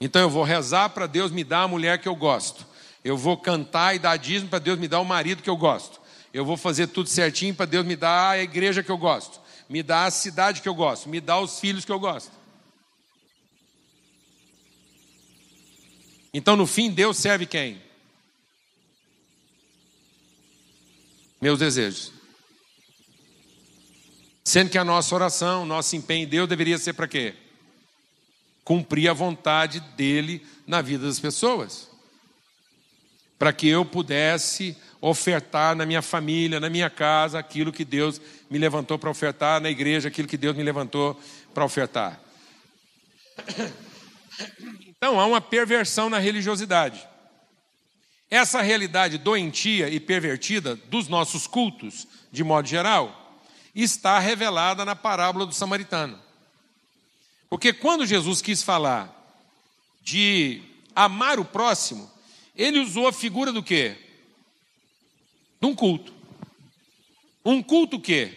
Então eu vou rezar para Deus me dar a mulher que eu gosto. Eu vou cantar e dar dízimo para Deus me dar o marido que eu gosto. Eu vou fazer tudo certinho para Deus me dar a igreja que eu gosto. Me dar a cidade que eu gosto. Me dar os filhos que eu gosto. Então, no fim, Deus serve quem? Meus desejos. Sendo que a nossa oração, nosso empenho em Deus deveria ser para quê? Cumprir a vontade dele na vida das pessoas. Para que eu pudesse ofertar na minha família, na minha casa, aquilo que Deus me levantou para ofertar, na igreja, aquilo que Deus me levantou para ofertar. Então há uma perversão na religiosidade. Essa realidade doentia e pervertida dos nossos cultos, de modo geral, está revelada na parábola do samaritano. Porque quando Jesus quis falar de amar o próximo, ele usou a figura do quê? De um culto. Um culto o quê?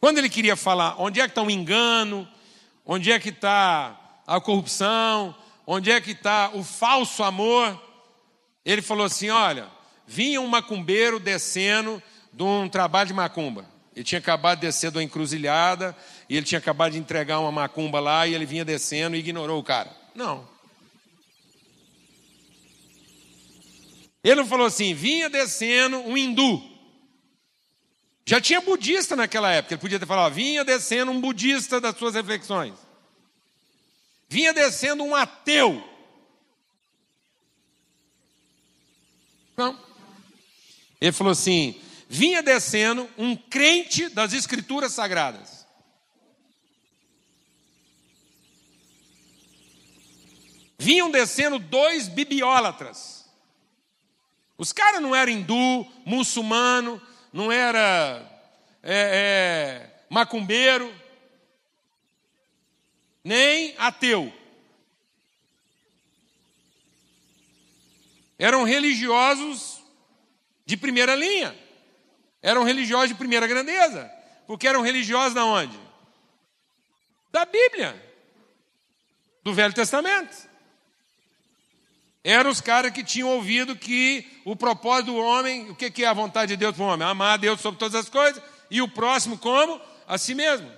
Quando ele queria falar onde é que está o engano, onde é que está a corrupção, onde é que está o falso amor, ele falou assim: olha, vinha um macumbeiro descendo de um trabalho de macumba. Ele tinha acabado de descer de uma encruzilhada, e ele tinha acabado de entregar uma macumba lá, e ele vinha descendo e ignorou o cara. Não. Ele não falou assim, vinha descendo um hindu. Já tinha budista naquela época, ele podia ter falado, vinha descendo um budista das suas reflexões. Vinha descendo um ateu. Não. Ele falou assim: vinha descendo um crente das escrituras sagradas. Vinham descendo dois bibliólatras. Os caras não eram hindu, muçulmano, não era é, é, macumbeiro, nem ateu. Eram religiosos de primeira linha. Eram religiosos de primeira grandeza. Porque eram religiosos da onde? Da Bíblia. Do Velho Testamento. Eram os caras que tinham ouvido que o propósito do homem, o que é a vontade de Deus para o homem? Amar a Deus sobre todas as coisas e o próximo como? A si mesmo.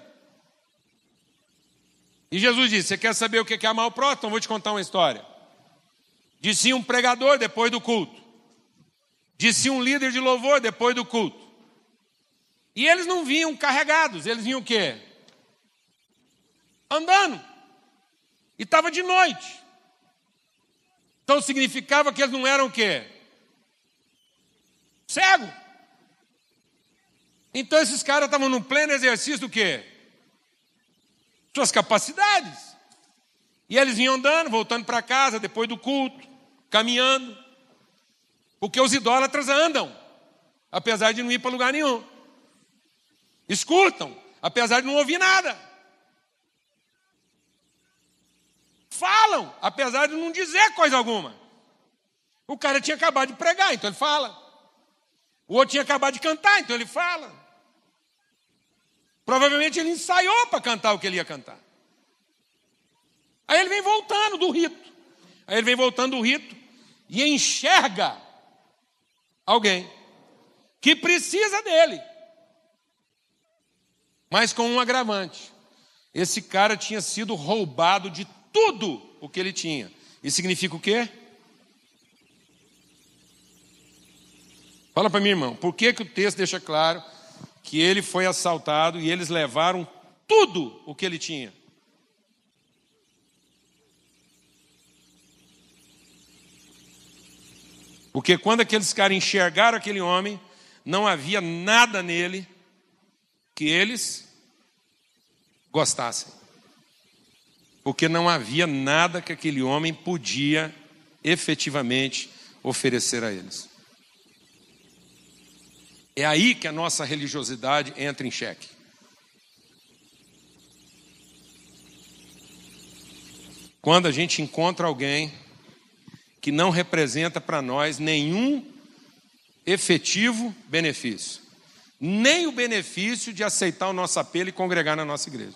E Jesus disse: Você quer saber o que é amar o próximo? Então vou te contar uma história. Disse um pregador depois do culto. Disse um líder de louvor depois do culto. E eles não vinham carregados, eles vinham o quê? Andando. E estava de noite. Então significava que eles não eram o quê? Cego. Então esses caras estavam no pleno exercício do quê? Suas capacidades. E eles vinham andando, voltando para casa depois do culto, caminhando. Porque os idólatras andam, apesar de não ir para lugar nenhum. Escutam, apesar de não ouvir nada. Falam, apesar de não dizer coisa alguma. O cara tinha acabado de pregar, então ele fala. O outro tinha acabado de cantar, então ele fala. Provavelmente ele ensaiou para cantar o que ele ia cantar. Aí ele vem voltando do rito. Aí ele vem voltando do rito e enxerga alguém que precisa dele. Mas com um agravante. Esse cara tinha sido roubado de tudo o que ele tinha. Isso significa o quê? Fala para mim, irmão, por que, que o texto deixa claro que ele foi assaltado e eles levaram tudo o que ele tinha. Porque quando aqueles caras enxergaram aquele homem, não havia nada nele que eles gostassem. Porque não havia nada que aquele homem podia efetivamente oferecer a eles. É aí que a nossa religiosidade entra em xeque. Quando a gente encontra alguém que não representa para nós nenhum efetivo benefício, nem o benefício de aceitar o nosso apelo e congregar na nossa igreja.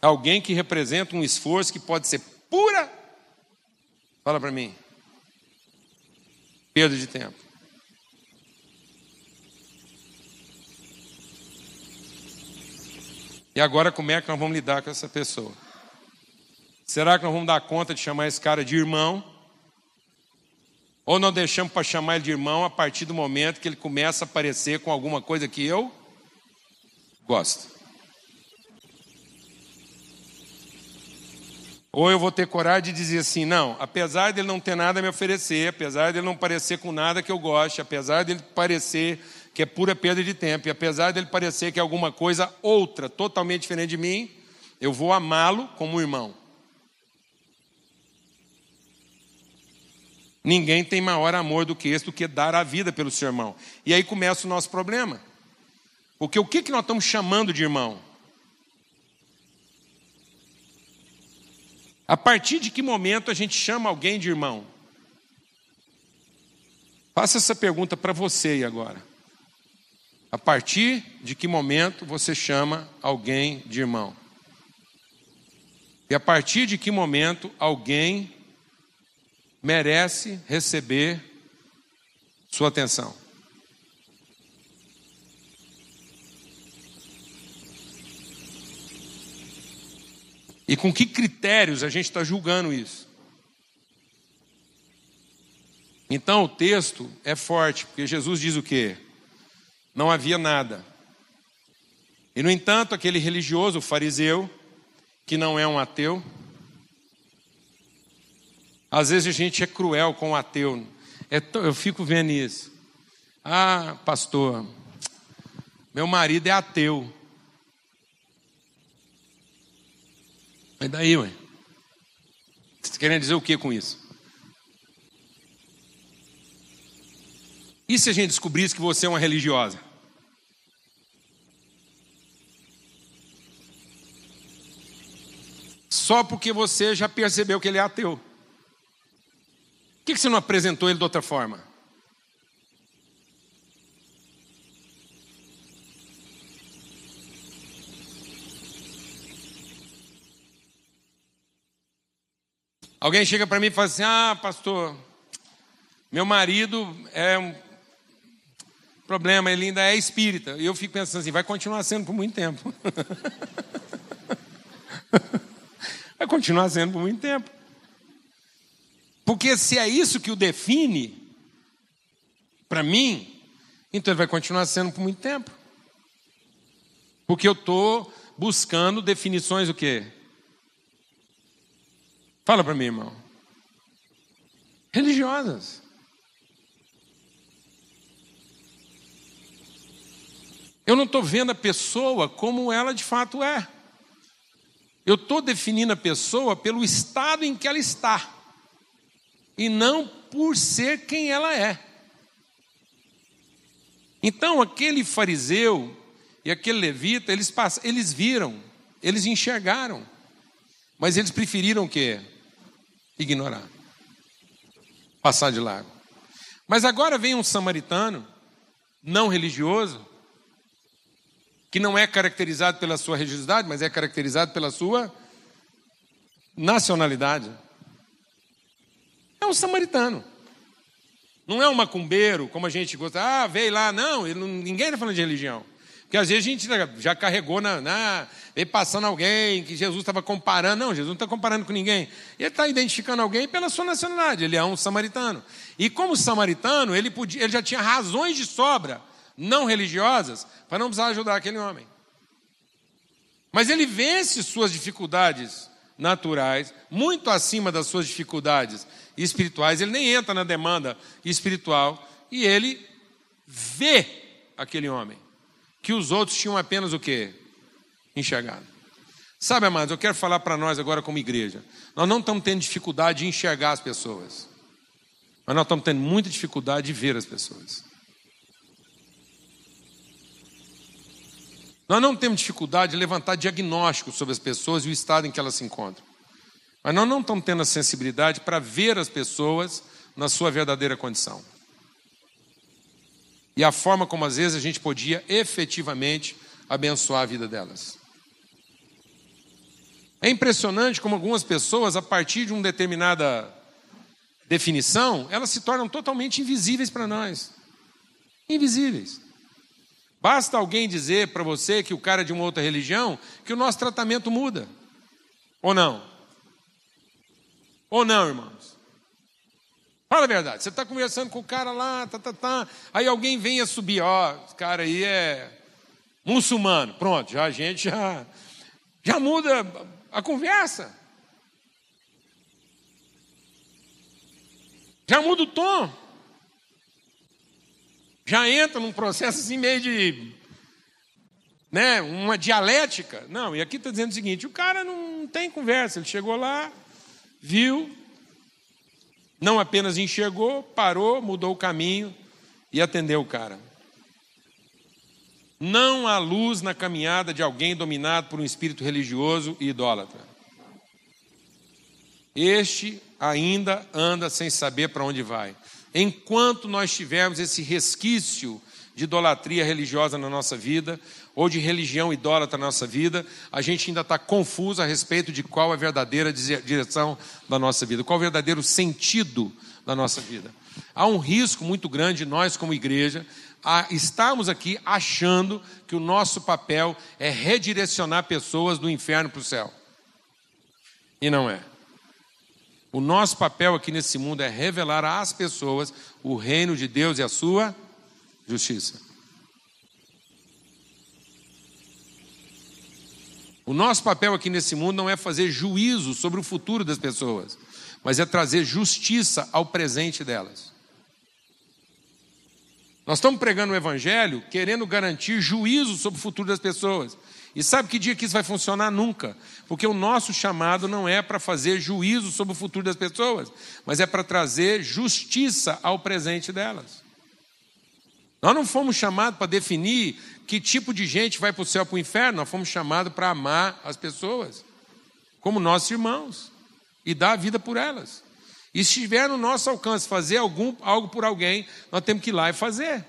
Alguém que representa um esforço que pode ser pura. Fala para mim Perda de tempo. E agora como é que nós vamos lidar com essa pessoa? Será que nós vamos dar conta de chamar esse cara de irmão? Ou nós deixamos para chamar ele de irmão a partir do momento que ele começa a aparecer com alguma coisa que eu gosto? Ou eu vou ter coragem de dizer assim: não, apesar dele não ter nada a me oferecer, apesar dele não parecer com nada que eu goste, apesar dele parecer que é pura perda de tempo, e apesar dele parecer que é alguma coisa outra, totalmente diferente de mim, eu vou amá-lo como irmão. Ninguém tem maior amor do que esse, do que dar a vida pelo seu irmão. E aí começa o nosso problema. Porque o que, que nós estamos chamando de irmão? A partir de que momento a gente chama alguém de irmão? Faça essa pergunta para você aí agora. A partir de que momento você chama alguém de irmão? E a partir de que momento alguém merece receber sua atenção. E com que critérios a gente está julgando isso? Então o texto é forte, porque Jesus diz o quê? Não havia nada. E no entanto, aquele religioso fariseu, que não é um ateu, às vezes a gente é cruel com o ateu. É eu fico vendo isso. Ah, pastor, meu marido é ateu. Mas daí, ué? Vocês querem dizer o que com isso? E se a gente descobrisse que você é uma religiosa? Só porque você já percebeu que ele é ateu. Por que você não apresentou ele de outra forma? Alguém chega para mim e fala assim: Ah, pastor, meu marido é um problema, ele ainda é espírita. E eu fico pensando assim: vai continuar sendo por muito tempo. (laughs) vai continuar sendo por muito tempo. Porque se é isso que o define, para mim, então ele vai continuar sendo por muito tempo. Porque eu estou buscando definições o quê? Fala para mim, irmão. Religiosas. Eu não estou vendo a pessoa como ela de fato é. Eu estou definindo a pessoa pelo estado em que ela está e não por ser quem ela é. Então, aquele fariseu e aquele levita, eles, pass... eles viram, eles enxergaram, mas eles preferiram o quê? Ignorar, passar de largo. Mas agora vem um samaritano, não religioso, que não é caracterizado pela sua religiosidade, mas é caracterizado pela sua nacionalidade. É um samaritano. Não é um macumbeiro, como a gente gosta. Ah, veio lá. Não, não ninguém está falando de religião. Porque às vezes a gente já carregou na. na veio passando alguém que Jesus estava comparando. Não, Jesus não está comparando com ninguém. Ele está identificando alguém pela sua nacionalidade. Ele é um samaritano. E como samaritano, ele, podia, ele já tinha razões de sobra, não religiosas, para não precisar ajudar aquele homem. Mas ele vence suas dificuldades naturais, muito acima das suas dificuldades espirituais, ele nem entra na demanda espiritual e ele vê aquele homem que os outros tinham apenas o que enxergado. Sabe, amados, eu quero falar para nós agora como igreja. Nós não estamos tendo dificuldade de enxergar as pessoas. Mas nós estamos tendo muita dificuldade de ver as pessoas. Nós não temos dificuldade de levantar diagnósticos sobre as pessoas e o estado em que elas se encontram. Mas nós não estamos tendo a sensibilidade para ver as pessoas na sua verdadeira condição. E a forma como às vezes a gente podia efetivamente abençoar a vida delas. É impressionante como algumas pessoas, a partir de uma determinada definição, elas se tornam totalmente invisíveis para nós. Invisíveis. Basta alguém dizer para você que o cara é de uma outra religião que o nosso tratamento muda. Ou não? Ou não, irmãos? Fala a verdade. Você está conversando com o cara lá, tá, tá, tá. Aí alguém vem a subir, ó, esse cara aí é muçulmano. Pronto, já a gente já, já muda a conversa. Já muda o tom. Já entra num processo assim meio de. Né, uma dialética. Não, e aqui está dizendo o seguinte: o cara não tem conversa, ele chegou lá, viu, não apenas enxergou, parou, mudou o caminho e atendeu o cara. Não há luz na caminhada de alguém dominado por um espírito religioso e idólatra. Este ainda anda sem saber para onde vai. Enquanto nós tivermos esse resquício de idolatria religiosa na nossa vida, ou de religião idólatra na nossa vida, a gente ainda está confuso a respeito de qual é a verdadeira direção da nossa vida, qual é o verdadeiro sentido da nossa vida. Há um risco muito grande, nós como igreja, a estarmos aqui achando que o nosso papel é redirecionar pessoas do inferno para o céu. E não é. O nosso papel aqui nesse mundo é revelar às pessoas o reino de Deus e a sua justiça. O nosso papel aqui nesse mundo não é fazer juízo sobre o futuro das pessoas, mas é trazer justiça ao presente delas. Nós estamos pregando o Evangelho querendo garantir juízo sobre o futuro das pessoas. E sabe que dia que isso vai funcionar? Nunca. Porque o nosso chamado não é para fazer juízo sobre o futuro das pessoas, mas é para trazer justiça ao presente delas. Nós não fomos chamados para definir que tipo de gente vai para o céu para o inferno, nós fomos chamados para amar as pessoas, como nossos irmãos, e dar a vida por elas. E se estiver no nosso alcance fazer algum, algo por alguém, nós temos que ir lá e fazer.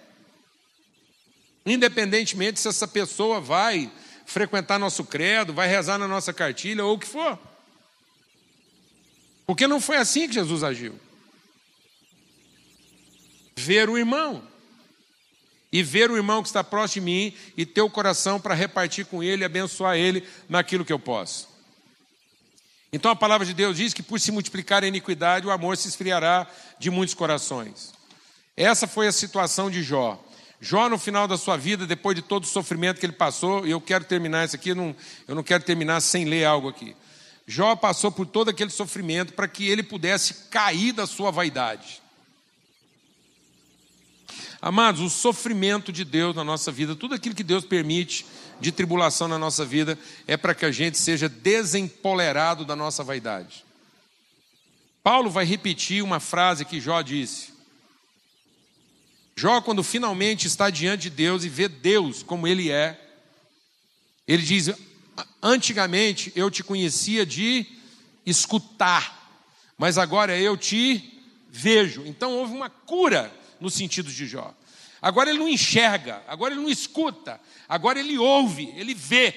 Independentemente se essa pessoa vai frequentar nosso credo, vai rezar na nossa cartilha ou o que for. Porque não foi assim que Jesus agiu. Ver o irmão e ver o irmão que está próximo de mim e ter o coração para repartir com ele e abençoar ele naquilo que eu posso. Então a palavra de Deus diz que por se multiplicar a iniquidade, o amor se esfriará de muitos corações. Essa foi a situação de Jó. Jó, no final da sua vida, depois de todo o sofrimento que ele passou, e eu quero terminar isso aqui, eu não, eu não quero terminar sem ler algo aqui. Jó passou por todo aquele sofrimento para que ele pudesse cair da sua vaidade. Amados, o sofrimento de Deus na nossa vida, tudo aquilo que Deus permite de tribulação na nossa vida, é para que a gente seja desempolerado da nossa vaidade. Paulo vai repetir uma frase que Jó disse. Jó, quando finalmente está diante de Deus e vê Deus como Ele é, ele diz: Antigamente eu te conhecia de escutar, mas agora eu te vejo. Então houve uma cura no sentido de Jó. Agora ele não enxerga, agora ele não escuta, agora ele ouve, ele vê.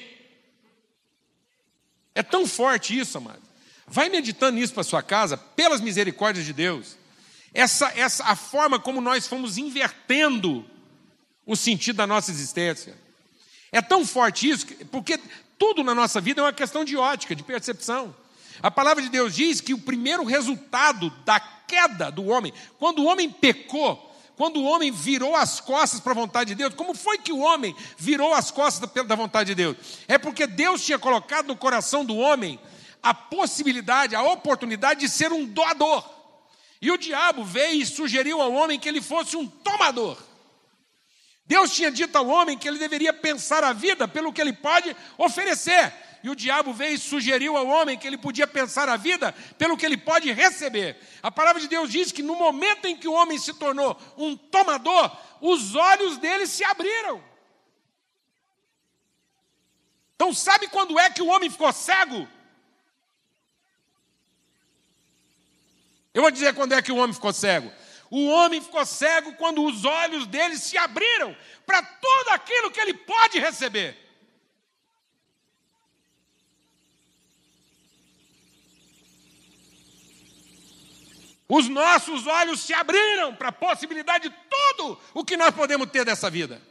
É tão forte isso, amado. Vai meditando nisso para sua casa, pelas misericórdias de Deus. Essa, essa a forma como nós fomos invertendo o sentido da nossa existência. É tão forte isso, porque tudo na nossa vida é uma questão de ótica, de percepção. A palavra de Deus diz que o primeiro resultado da queda do homem, quando o homem pecou, quando o homem virou as costas para a vontade de Deus, como foi que o homem virou as costas da vontade de Deus? É porque Deus tinha colocado no coração do homem a possibilidade, a oportunidade de ser um doador. E o diabo veio e sugeriu ao homem que ele fosse um tomador. Deus tinha dito ao homem que ele deveria pensar a vida pelo que ele pode oferecer e o diabo veio e sugeriu ao homem que ele podia pensar a vida pelo que ele pode receber. A palavra de Deus diz que no momento em que o homem se tornou um tomador, os olhos dele se abriram. Então, sabe quando é que o homem ficou cego? Eu vou dizer quando é que o homem ficou cego. O homem ficou cego quando os olhos dele se abriram para tudo aquilo que ele pode receber. Os nossos olhos se abriram para a possibilidade de tudo o que nós podemos ter dessa vida.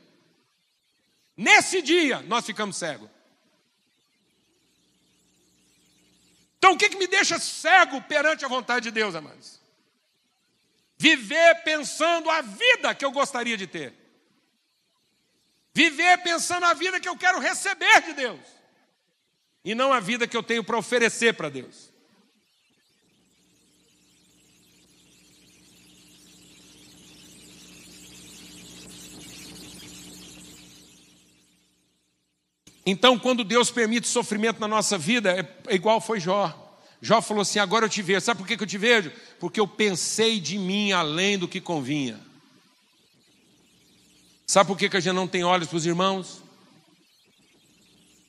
nesse dia, nós ficamos cegos. Então, o que, que me deixa cego perante a vontade de Deus, amados? Viver pensando a vida que eu gostaria de ter. Viver pensando a vida que eu quero receber de Deus. E não a vida que eu tenho para oferecer para Deus. Então, quando Deus permite sofrimento na nossa vida, é, igual foi Jó. Jó falou assim: Agora eu te vejo. Sabe por que eu te vejo? Porque eu pensei de mim além do que convinha. Sabe por que a gente não tem olhos para os irmãos?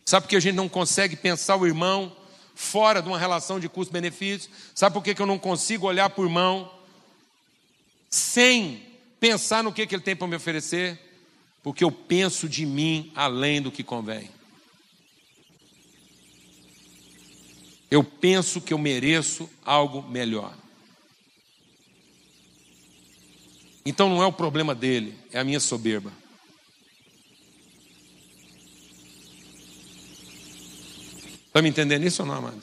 Sabe por que a gente não consegue pensar o irmão fora de uma relação de custo-benefício? Sabe por que eu não consigo olhar para o irmão sem pensar no que ele tem para me oferecer? Porque eu penso de mim além do que convém. Eu penso que eu mereço algo melhor. Então não é o problema dele, é a minha soberba. Está me entendendo isso ou não, amado?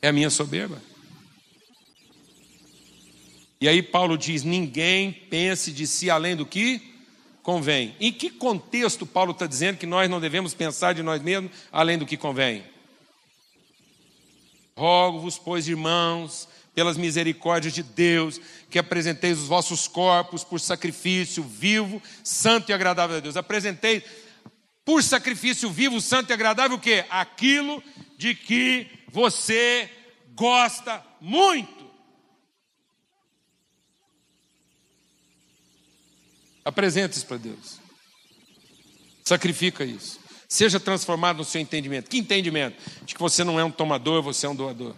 É a minha soberba. E aí Paulo diz: ninguém pense de si além do que convém. Em que contexto Paulo está dizendo que nós não devemos pensar de nós mesmos além do que convém? Rogo-vos, pois, irmãos, pelas misericórdias de Deus, que apresenteis os vossos corpos por sacrifício vivo, santo e agradável a Deus. Apresentei por sacrifício vivo, santo e agradável o quê? Aquilo de que você gosta muito. Apresente isso para Deus. Sacrifica isso. Seja transformado no seu entendimento. Que entendimento? De que você não é um tomador, você é um doador.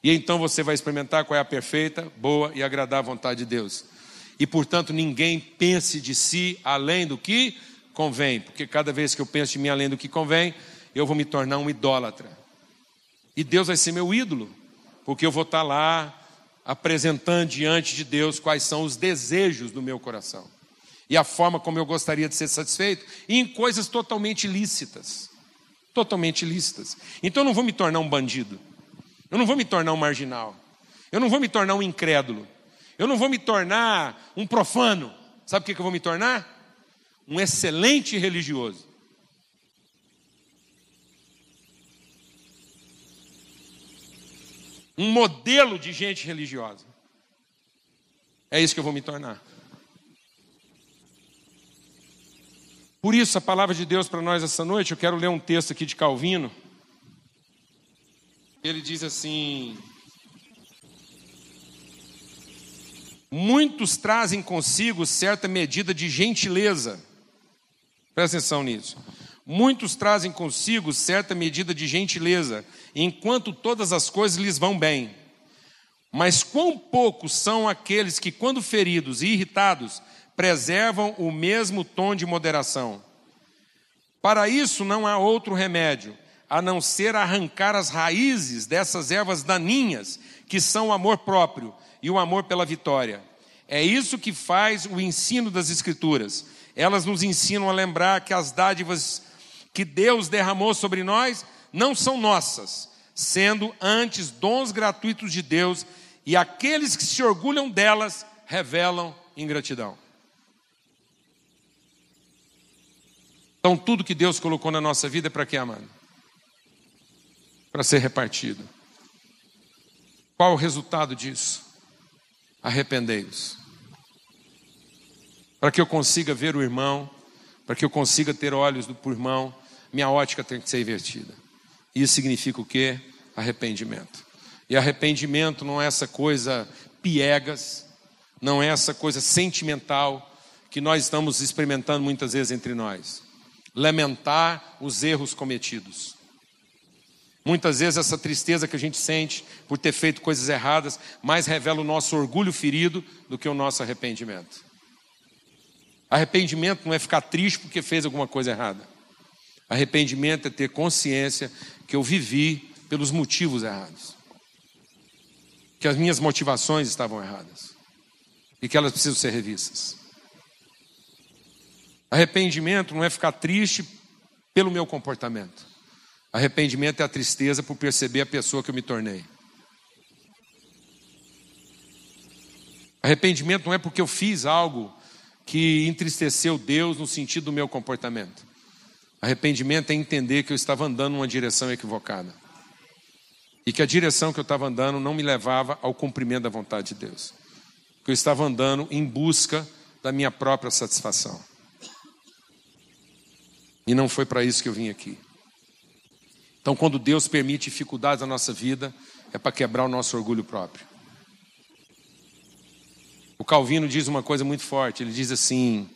E então você vai experimentar qual é a perfeita, boa e agradável vontade de Deus. E portanto, ninguém pense de si além do que convém, porque cada vez que eu penso de mim além do que convém, eu vou me tornar um idólatra. E Deus vai ser meu ídolo, porque eu vou estar lá apresentando diante de Deus quais são os desejos do meu coração e a forma como eu gostaria de ser satisfeito, em coisas totalmente lícitas. Totalmente lícitas. Então eu não vou me tornar um bandido, eu não vou me tornar um marginal, eu não vou me tornar um incrédulo, eu não vou me tornar um profano. Sabe o que eu vou me tornar? Um excelente religioso. Um modelo de gente religiosa. É isso que eu vou me tornar. Por isso, a palavra de Deus para nós essa noite, eu quero ler um texto aqui de Calvino. Ele diz assim: Muitos trazem consigo certa medida de gentileza. Presta atenção nisso. Muitos trazem consigo certa medida de gentileza, enquanto todas as coisas lhes vão bem. Mas quão poucos são aqueles que, quando feridos e irritados, preservam o mesmo tom de moderação. Para isso não há outro remédio, a não ser arrancar as raízes dessas ervas daninhas, que são o amor próprio e o amor pela vitória. É isso que faz o ensino das Escrituras. Elas nos ensinam a lembrar que as dádivas que Deus derramou sobre nós não são nossas, sendo antes dons gratuitos de Deus, e aqueles que se orgulham delas revelam ingratidão. Então, tudo que Deus colocou na nossa vida é para quê, amado? Para ser repartido. Qual o resultado disso? Arrependei-vos. Para que eu consiga ver o irmão, para que eu consiga ter olhos do irmão, minha ótica tem que ser invertida. Isso significa o quê? Arrependimento. E arrependimento não é essa coisa piegas, não é essa coisa sentimental que nós estamos experimentando muitas vezes entre nós lamentar os erros cometidos. Muitas vezes essa tristeza que a gente sente por ter feito coisas erradas mais revela o nosso orgulho ferido do que o nosso arrependimento. Arrependimento não é ficar triste porque fez alguma coisa errada. Arrependimento é ter consciência que eu vivi pelos motivos errados. Que as minhas motivações estavam erradas. E que elas precisam ser revistas. Arrependimento não é ficar triste pelo meu comportamento. Arrependimento é a tristeza por perceber a pessoa que eu me tornei. Arrependimento não é porque eu fiz algo que entristeceu Deus no sentido do meu comportamento. Arrependimento é entender que eu estava andando numa direção equivocada. E que a direção que eu estava andando não me levava ao cumprimento da vontade de Deus. Que eu estava andando em busca da minha própria satisfação. E não foi para isso que eu vim aqui. Então, quando Deus permite dificuldades na nossa vida, é para quebrar o nosso orgulho próprio. O Calvino diz uma coisa muito forte: ele diz assim: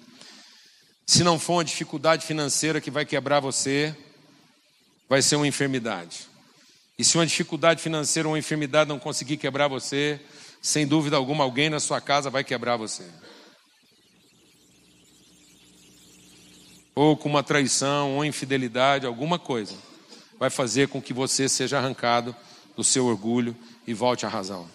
se não for uma dificuldade financeira que vai quebrar você, vai ser uma enfermidade. E se uma dificuldade financeira ou uma enfermidade não conseguir quebrar você, sem dúvida alguma, alguém na sua casa vai quebrar você. Ou com uma traição, ou infidelidade, alguma coisa, vai fazer com que você seja arrancado do seu orgulho e volte à razão.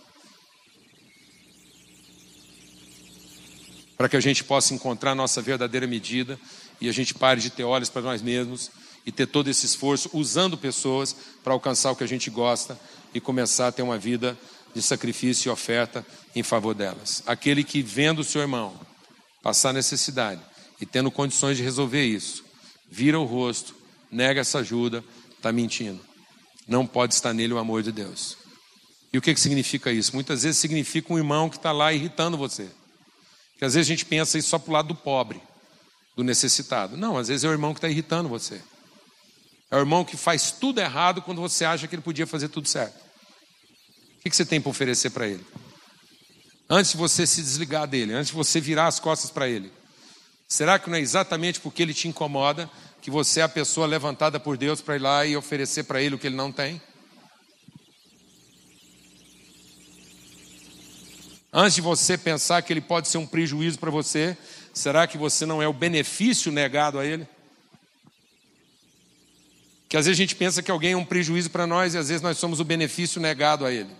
para que a gente possa encontrar nossa verdadeira medida e a gente pare de ter olhos para nós mesmos e ter todo esse esforço usando pessoas para alcançar o que a gente gosta e começar a ter uma vida de sacrifício e oferta em favor delas. Aquele que vendo o seu irmão passar necessidade e tendo condições de resolver isso, vira o rosto, nega essa ajuda, está mentindo. Não pode estar nele o amor de Deus. E o que, que significa isso? Muitas vezes significa um irmão que está lá irritando você. Porque às vezes a gente pensa isso só para o lado do pobre, do necessitado. Não, às vezes é o irmão que está irritando você. É o irmão que faz tudo errado quando você acha que ele podia fazer tudo certo. O que você tem para oferecer para ele? Antes de você se desligar dele, antes de você virar as costas para ele. Será que não é exatamente porque ele te incomoda que você é a pessoa levantada por Deus para ir lá e oferecer para ele o que ele não tem? Antes de você pensar que ele pode ser um prejuízo para você, será que você não é o benefício negado a ele? Que às vezes a gente pensa que alguém é um prejuízo para nós e às vezes nós somos o benefício negado a ele.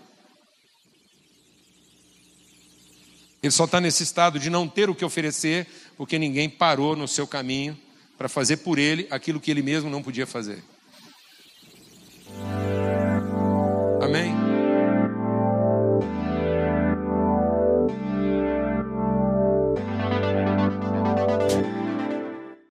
Ele só está nesse estado de não ter o que oferecer porque ninguém parou no seu caminho para fazer por ele aquilo que ele mesmo não podia fazer.